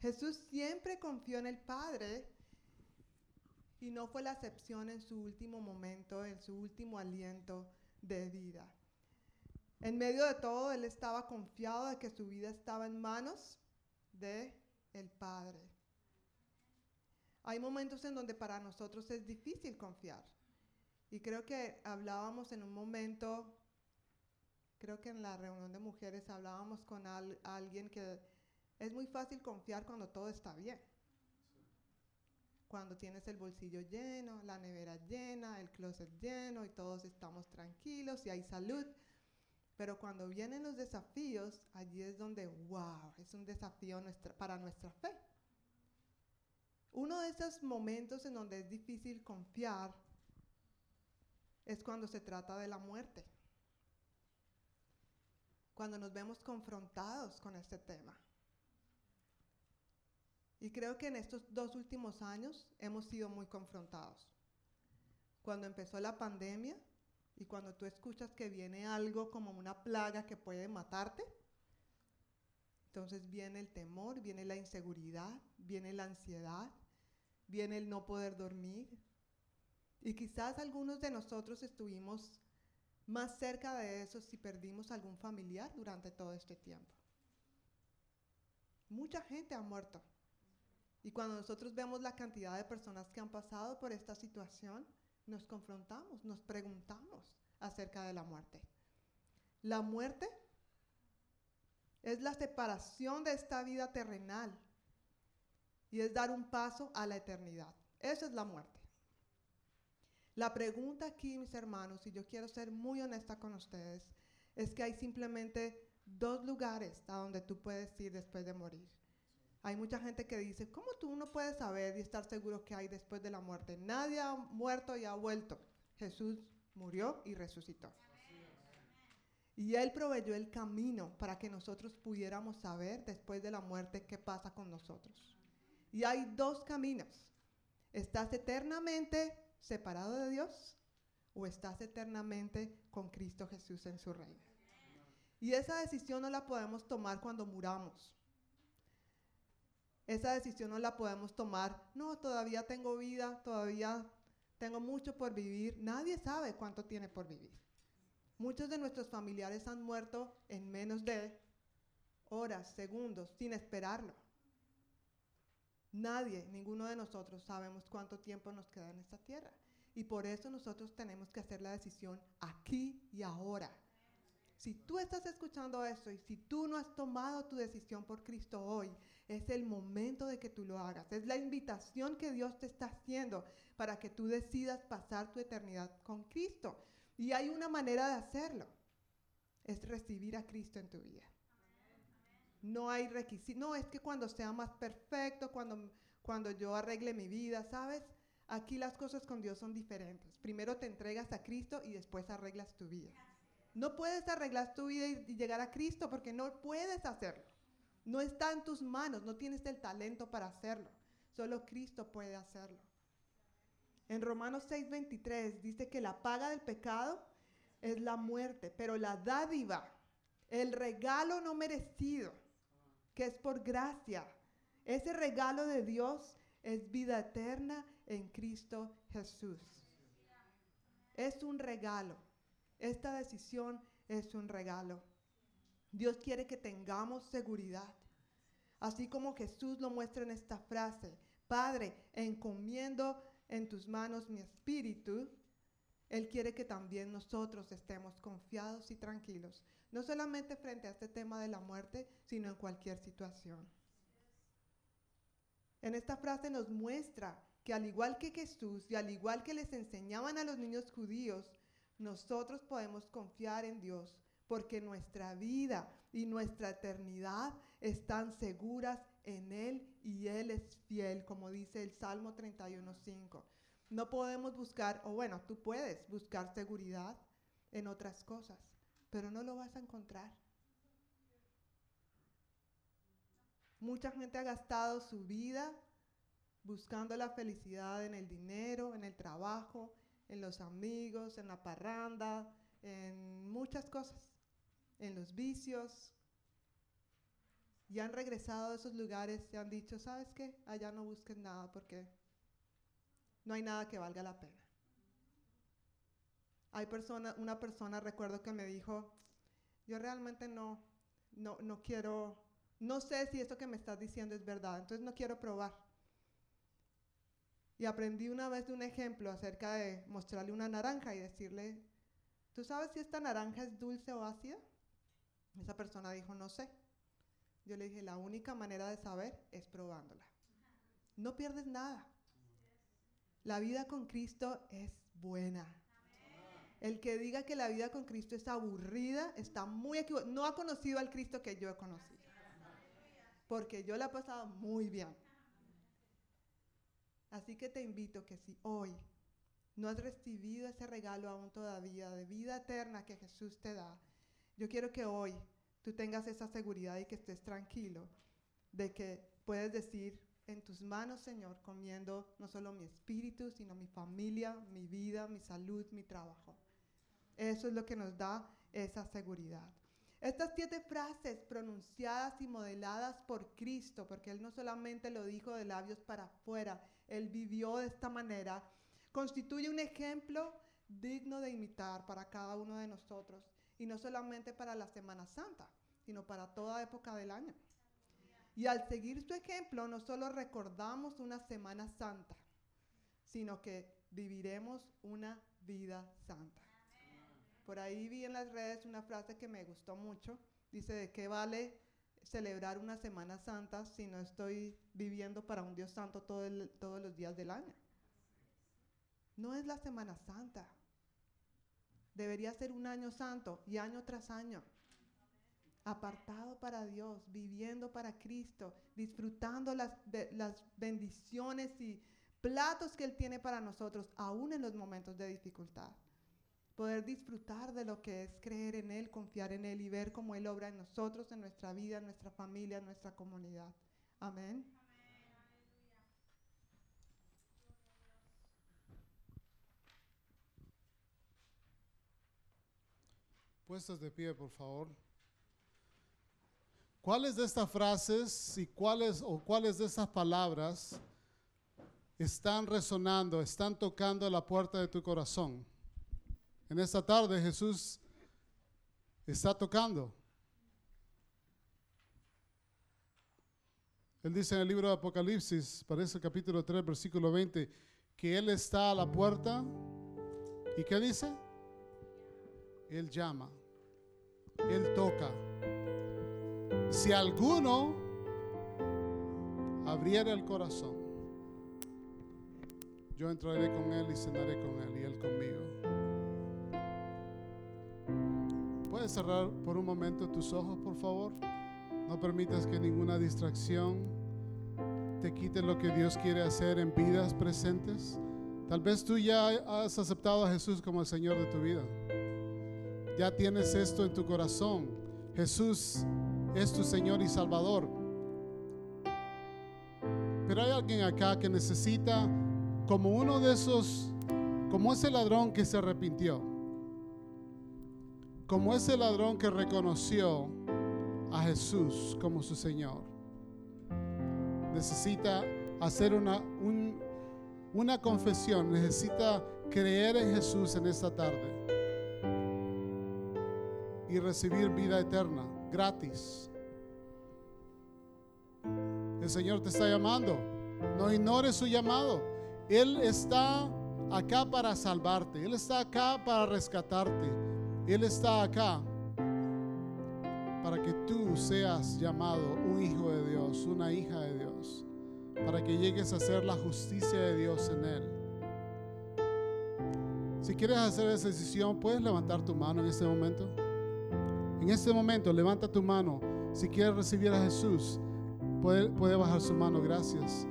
Jesús siempre confió en el Padre y no fue la excepción en su último momento, en su último aliento de vida. En medio de todo, él estaba confiado de que su vida estaba en manos de el Padre. Hay momentos en donde para nosotros es difícil confiar. Y creo que hablábamos en un momento, creo que en la reunión de mujeres hablábamos con al- alguien que es muy fácil confiar cuando todo está bien. Cuando tienes el bolsillo lleno, la nevera llena, el closet lleno y todos estamos tranquilos y hay salud. Pero cuando vienen los desafíos, allí es donde, wow, es un desafío para nuestra fe. Uno de esos momentos en donde es difícil confiar es cuando se trata de la muerte. Cuando nos vemos confrontados con este tema. Y creo que en estos dos últimos años hemos sido muy confrontados. Cuando empezó la pandemia y cuando tú escuchas que viene algo como una plaga que puede matarte, entonces viene el temor, viene la inseguridad, viene la ansiedad, viene el no poder dormir. Y quizás algunos de nosotros estuvimos más cerca de eso si perdimos algún familiar durante todo este tiempo. Mucha gente ha muerto. Y cuando nosotros vemos la cantidad de personas que han pasado por esta situación, nos confrontamos, nos preguntamos acerca de la muerte. La muerte es la separación de esta vida terrenal y es dar un paso a la eternidad. Esa es la muerte. La pregunta aquí, mis hermanos, y yo quiero ser muy honesta con ustedes, es que hay simplemente dos lugares a donde tú puedes ir después de morir. Hay mucha gente que dice, ¿cómo tú no puedes saber y estar seguro que hay después de la muerte? Nadie ha muerto y ha vuelto. Jesús murió y resucitó. Y Él proveyó el camino para que nosotros pudiéramos saber después de la muerte qué pasa con nosotros. Y hay dos caminos. ¿Estás eternamente separado de Dios o estás eternamente con Cristo Jesús en su reino? Y esa decisión no la podemos tomar cuando muramos. Esa decisión no la podemos tomar, no, todavía tengo vida, todavía tengo mucho por vivir. Nadie sabe cuánto tiene por vivir. Muchos de nuestros familiares han muerto en menos de horas, segundos, sin esperarlo. Nadie, ninguno de nosotros sabemos cuánto tiempo nos queda en esta tierra. Y por eso nosotros tenemos que hacer la decisión aquí y ahora. Si tú estás escuchando esto y si tú no has tomado tu decisión por Cristo hoy, es el momento de que tú lo hagas. Es la invitación que Dios te está haciendo para que tú decidas pasar tu eternidad con Cristo. Y hay una manera de hacerlo. Es recibir a Cristo en tu vida. No hay requisito. No, es que cuando sea más perfecto, cuando, cuando yo arregle mi vida, ¿sabes? Aquí las cosas con Dios son diferentes. Primero te entregas a Cristo y después arreglas tu vida. No puedes arreglar tu vida y, y llegar a Cristo porque no puedes hacerlo. No está en tus manos, no tienes el talento para hacerlo. Solo Cristo puede hacerlo. En Romanos 6:23 dice que la paga del pecado es la muerte, pero la dádiva, el regalo no merecido, que es por gracia, ese regalo de Dios es vida eterna en Cristo Jesús. Es un regalo. Esta decisión es un regalo. Dios quiere que tengamos seguridad. Así como Jesús lo muestra en esta frase, Padre, encomiendo en tus manos mi espíritu, Él quiere que también nosotros estemos confiados y tranquilos, no solamente frente a este tema de la muerte, sino en cualquier situación. En esta frase nos muestra que al igual que Jesús y al igual que les enseñaban a los niños judíos, nosotros podemos confiar en Dios porque nuestra vida y nuestra eternidad están seguras en Él y Él es fiel, como dice el Salmo 31.5. No podemos buscar, o bueno, tú puedes buscar seguridad en otras cosas, pero no lo vas a encontrar. Mucha gente ha gastado su vida buscando la felicidad en el dinero, en el trabajo, en los amigos, en la parranda, en muchas cosas, en los vicios. Y han regresado a esos lugares y han dicho, ¿sabes qué? Allá no busques nada porque no hay nada que valga la pena. Hay una persona, recuerdo que me dijo, yo realmente no, no, no quiero, no sé si esto que me estás diciendo es verdad, entonces no quiero probar. Y aprendí una vez de un ejemplo acerca de mostrarle una naranja y decirle, ¿tú sabes si esta naranja es dulce o ácida? Esa persona dijo, no sé. Yo le dije, la única manera de saber es probándola. No pierdes nada. La vida con Cristo es buena. El que diga que la vida con Cristo es aburrida está muy equivocado. No ha conocido al Cristo que yo he conocido. Porque yo la he pasado muy bien. Así que te invito que si hoy no has recibido ese regalo aún todavía de vida eterna que Jesús te da, yo quiero que hoy tú tengas esa seguridad y que estés tranquilo de que puedes decir, en tus manos, Señor, comiendo no solo mi espíritu, sino mi familia, mi vida, mi salud, mi trabajo. Eso es lo que nos da esa seguridad. Estas siete frases pronunciadas y modeladas por Cristo, porque Él no solamente lo dijo de labios para afuera, Él vivió de esta manera, constituye un ejemplo digno de imitar para cada uno de nosotros, y no solamente para la Semana Santa, sino para toda época del año. Y al seguir su ejemplo, no solo recordamos una Semana Santa, sino que viviremos una vida santa. Por ahí vi en las redes una frase que me gustó mucho. Dice, ¿de qué vale celebrar una Semana Santa si no estoy viviendo para un Dios santo todos los días del año? No es la Semana Santa. Debería ser un año santo y año tras año. Apartado para Dios, viviendo para Cristo, disfrutando las, las bendiciones y platos que Él tiene para nosotros, aún en los momentos de dificultad poder disfrutar de lo que es creer en Él, confiar en Él y ver cómo Él obra en nosotros, en nuestra vida, en nuestra familia, en nuestra comunidad. Amén. Puestos de pie, por favor. ¿Cuáles de estas frases y cuáles o cuáles de estas palabras están resonando, están tocando la puerta de tu corazón? En esta tarde Jesús está tocando. Él dice en el libro de Apocalipsis, parece el capítulo 3, versículo 20, que Él está a la puerta. ¿Y qué dice? Él llama. Él toca. Si alguno abriera el corazón, yo entraré con Él y cenaré con Él y Él conmigo. ¿Puedes cerrar por un momento tus ojos, por favor? No permitas que ninguna distracción te quite lo que Dios quiere hacer en vidas presentes. Tal vez tú ya has aceptado a Jesús como el Señor de tu vida. Ya tienes esto en tu corazón. Jesús es tu Señor y Salvador. Pero hay alguien acá que necesita, como uno de esos, como ese ladrón que se arrepintió, como ese ladrón que reconoció a Jesús como su Señor. Necesita hacer una, un- una confesión, necesita creer en Jesús en esta tarde y recibir vida eterna, gratis. El Señor te está llamando. No ignores su llamado. Él está acá para salvarte. Él está acá para rescatarte. Él está acá para que tú seas llamado un hijo de Dios, una hija de Dios. Para que llegues a ser la justicia de Dios en Él. Si quieres hacer esa decisión, puedes levantar tu mano en este momento. En este momento, levanta tu mano. Si quieres recibir a Jesús, puede, puede bajar su mano. Gracias.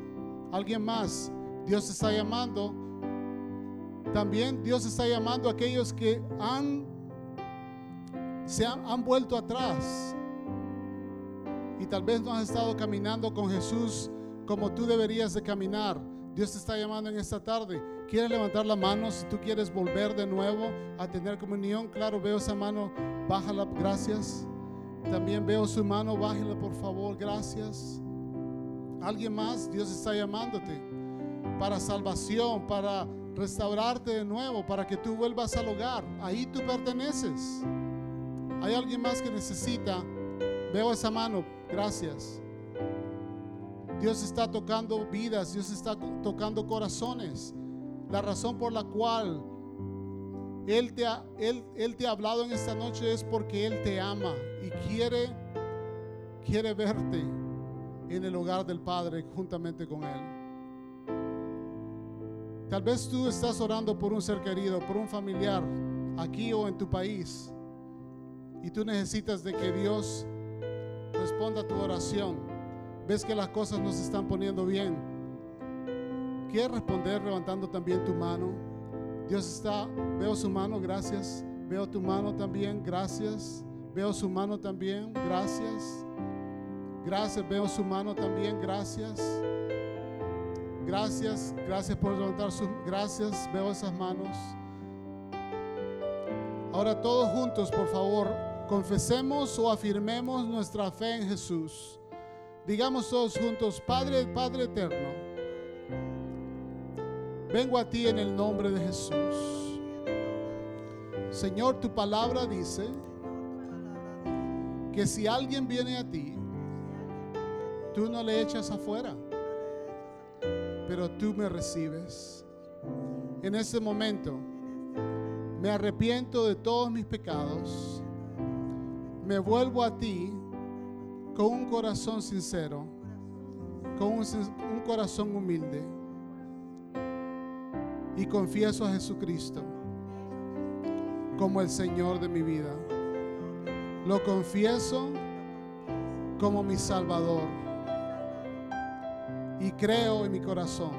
Alguien más, Dios está llamando. También Dios está llamando a aquellos que han, se han, han vuelto atrás. Y tal vez no has estado caminando con Jesús como tú deberías de caminar. Dios te está llamando en esta tarde. ¿Quieres levantar la mano si tú quieres volver de nuevo a tener comunión? Claro, veo esa mano. Bájala, gracias. También veo su mano, bájela por favor, gracias. Alguien más, Dios está llamándote para salvación, para restaurarte de nuevo, para que tú vuelvas al hogar. Ahí tú perteneces. Hay alguien más que necesita. Veo esa mano, gracias. Dios está tocando vidas, Dios está tocando corazones. La razón por la cual Él te ha, él, él te ha hablado en esta noche es porque Él te ama y quiere, quiere verte en el hogar del Padre juntamente con Él. Tal vez tú estás orando por un ser querido, por un familiar, aquí o en tu país, y tú necesitas de que Dios responda a tu oración. Ves que las cosas no se están poniendo bien. ¿Quieres responder levantando también tu mano? Dios está, veo su mano, gracias. Veo tu mano también, gracias. Veo su mano también, gracias. Gracias, veo su mano también, gracias. Gracias, gracias por levantar sus, gracias, veo esas manos. Ahora todos juntos, por favor, confesemos o afirmemos nuestra fe en Jesús. Digamos todos juntos, Padre, Padre eterno, vengo a ti en el nombre de Jesús. Señor, tu palabra dice que si alguien viene a ti, tú no le echas afuera, pero tú me recibes. En ese momento, me arrepiento de todos mis pecados, me vuelvo a ti con un corazón sincero, con un, corazón humilde y confieso a Jesucristo como el Señor de mi vida. Lo confieso como mi Salvador y creo en mi corazón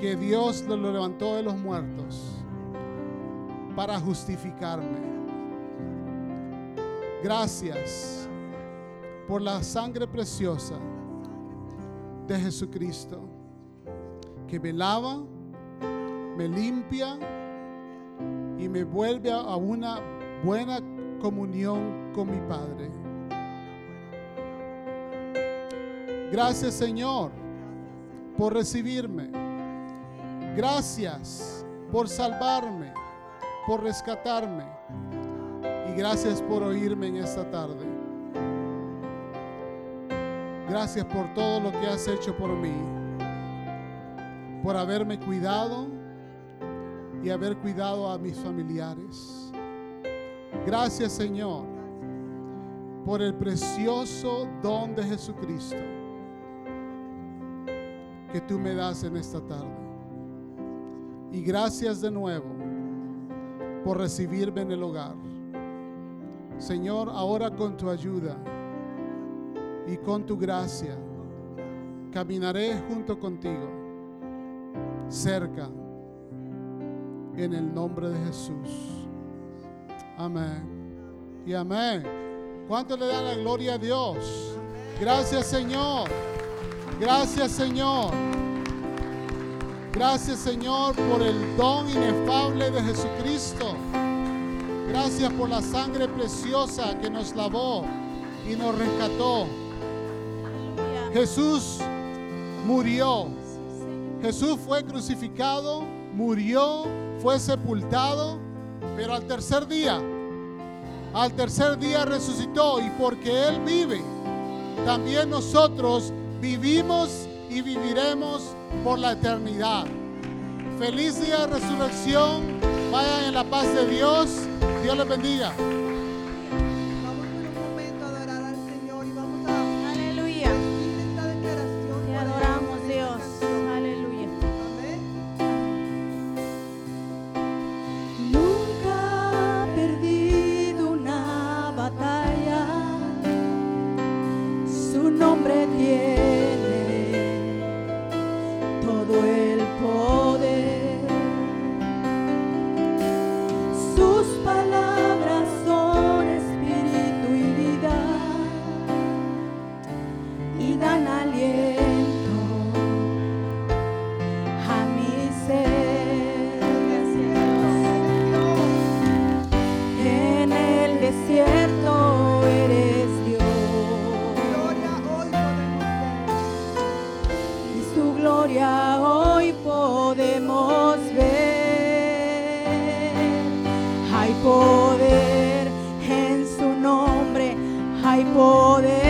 que Dios lo levantó de los muertos para justificarme. Gracias por la sangre preciosa de Jesucristo que me lava, me limpia y me vuelve a una buena comunión con mi Padre. Gracias Señor por recibirme. Gracias por salvarme, por rescatarme. Y gracias por oírme en esta tarde. Gracias por todo lo que has hecho por mí. Por haberme cuidado y haber cuidado a mis familiares. Gracias Señor por el precioso don de Jesucristo que tú me das en esta tarde. Y gracias de nuevo por recibirme en el hogar. Señor, ahora con tu ayuda y con tu gracia, caminaré junto contigo, cerca. En el nombre de Jesús. Amén. Y amén. ¿Cuánto le dan la gloria a Dios? Gracias Señor. Gracias Señor. Gracias Señor por el don inefable de Jesucristo. Gracias por la sangre preciosa que nos lavó y nos rescató. Jesús murió. Jesús fue crucificado, murió, fue sepultado, pero al tercer día, al tercer día resucitó y porque Él vive, también nosotros vivimos y viviremos por la eternidad. Feliz día de resurrección. Vayan en la paz de Dios. Dios les bendiga. Gloria hoy podemos ver. Hay poder en su nombre, hay poder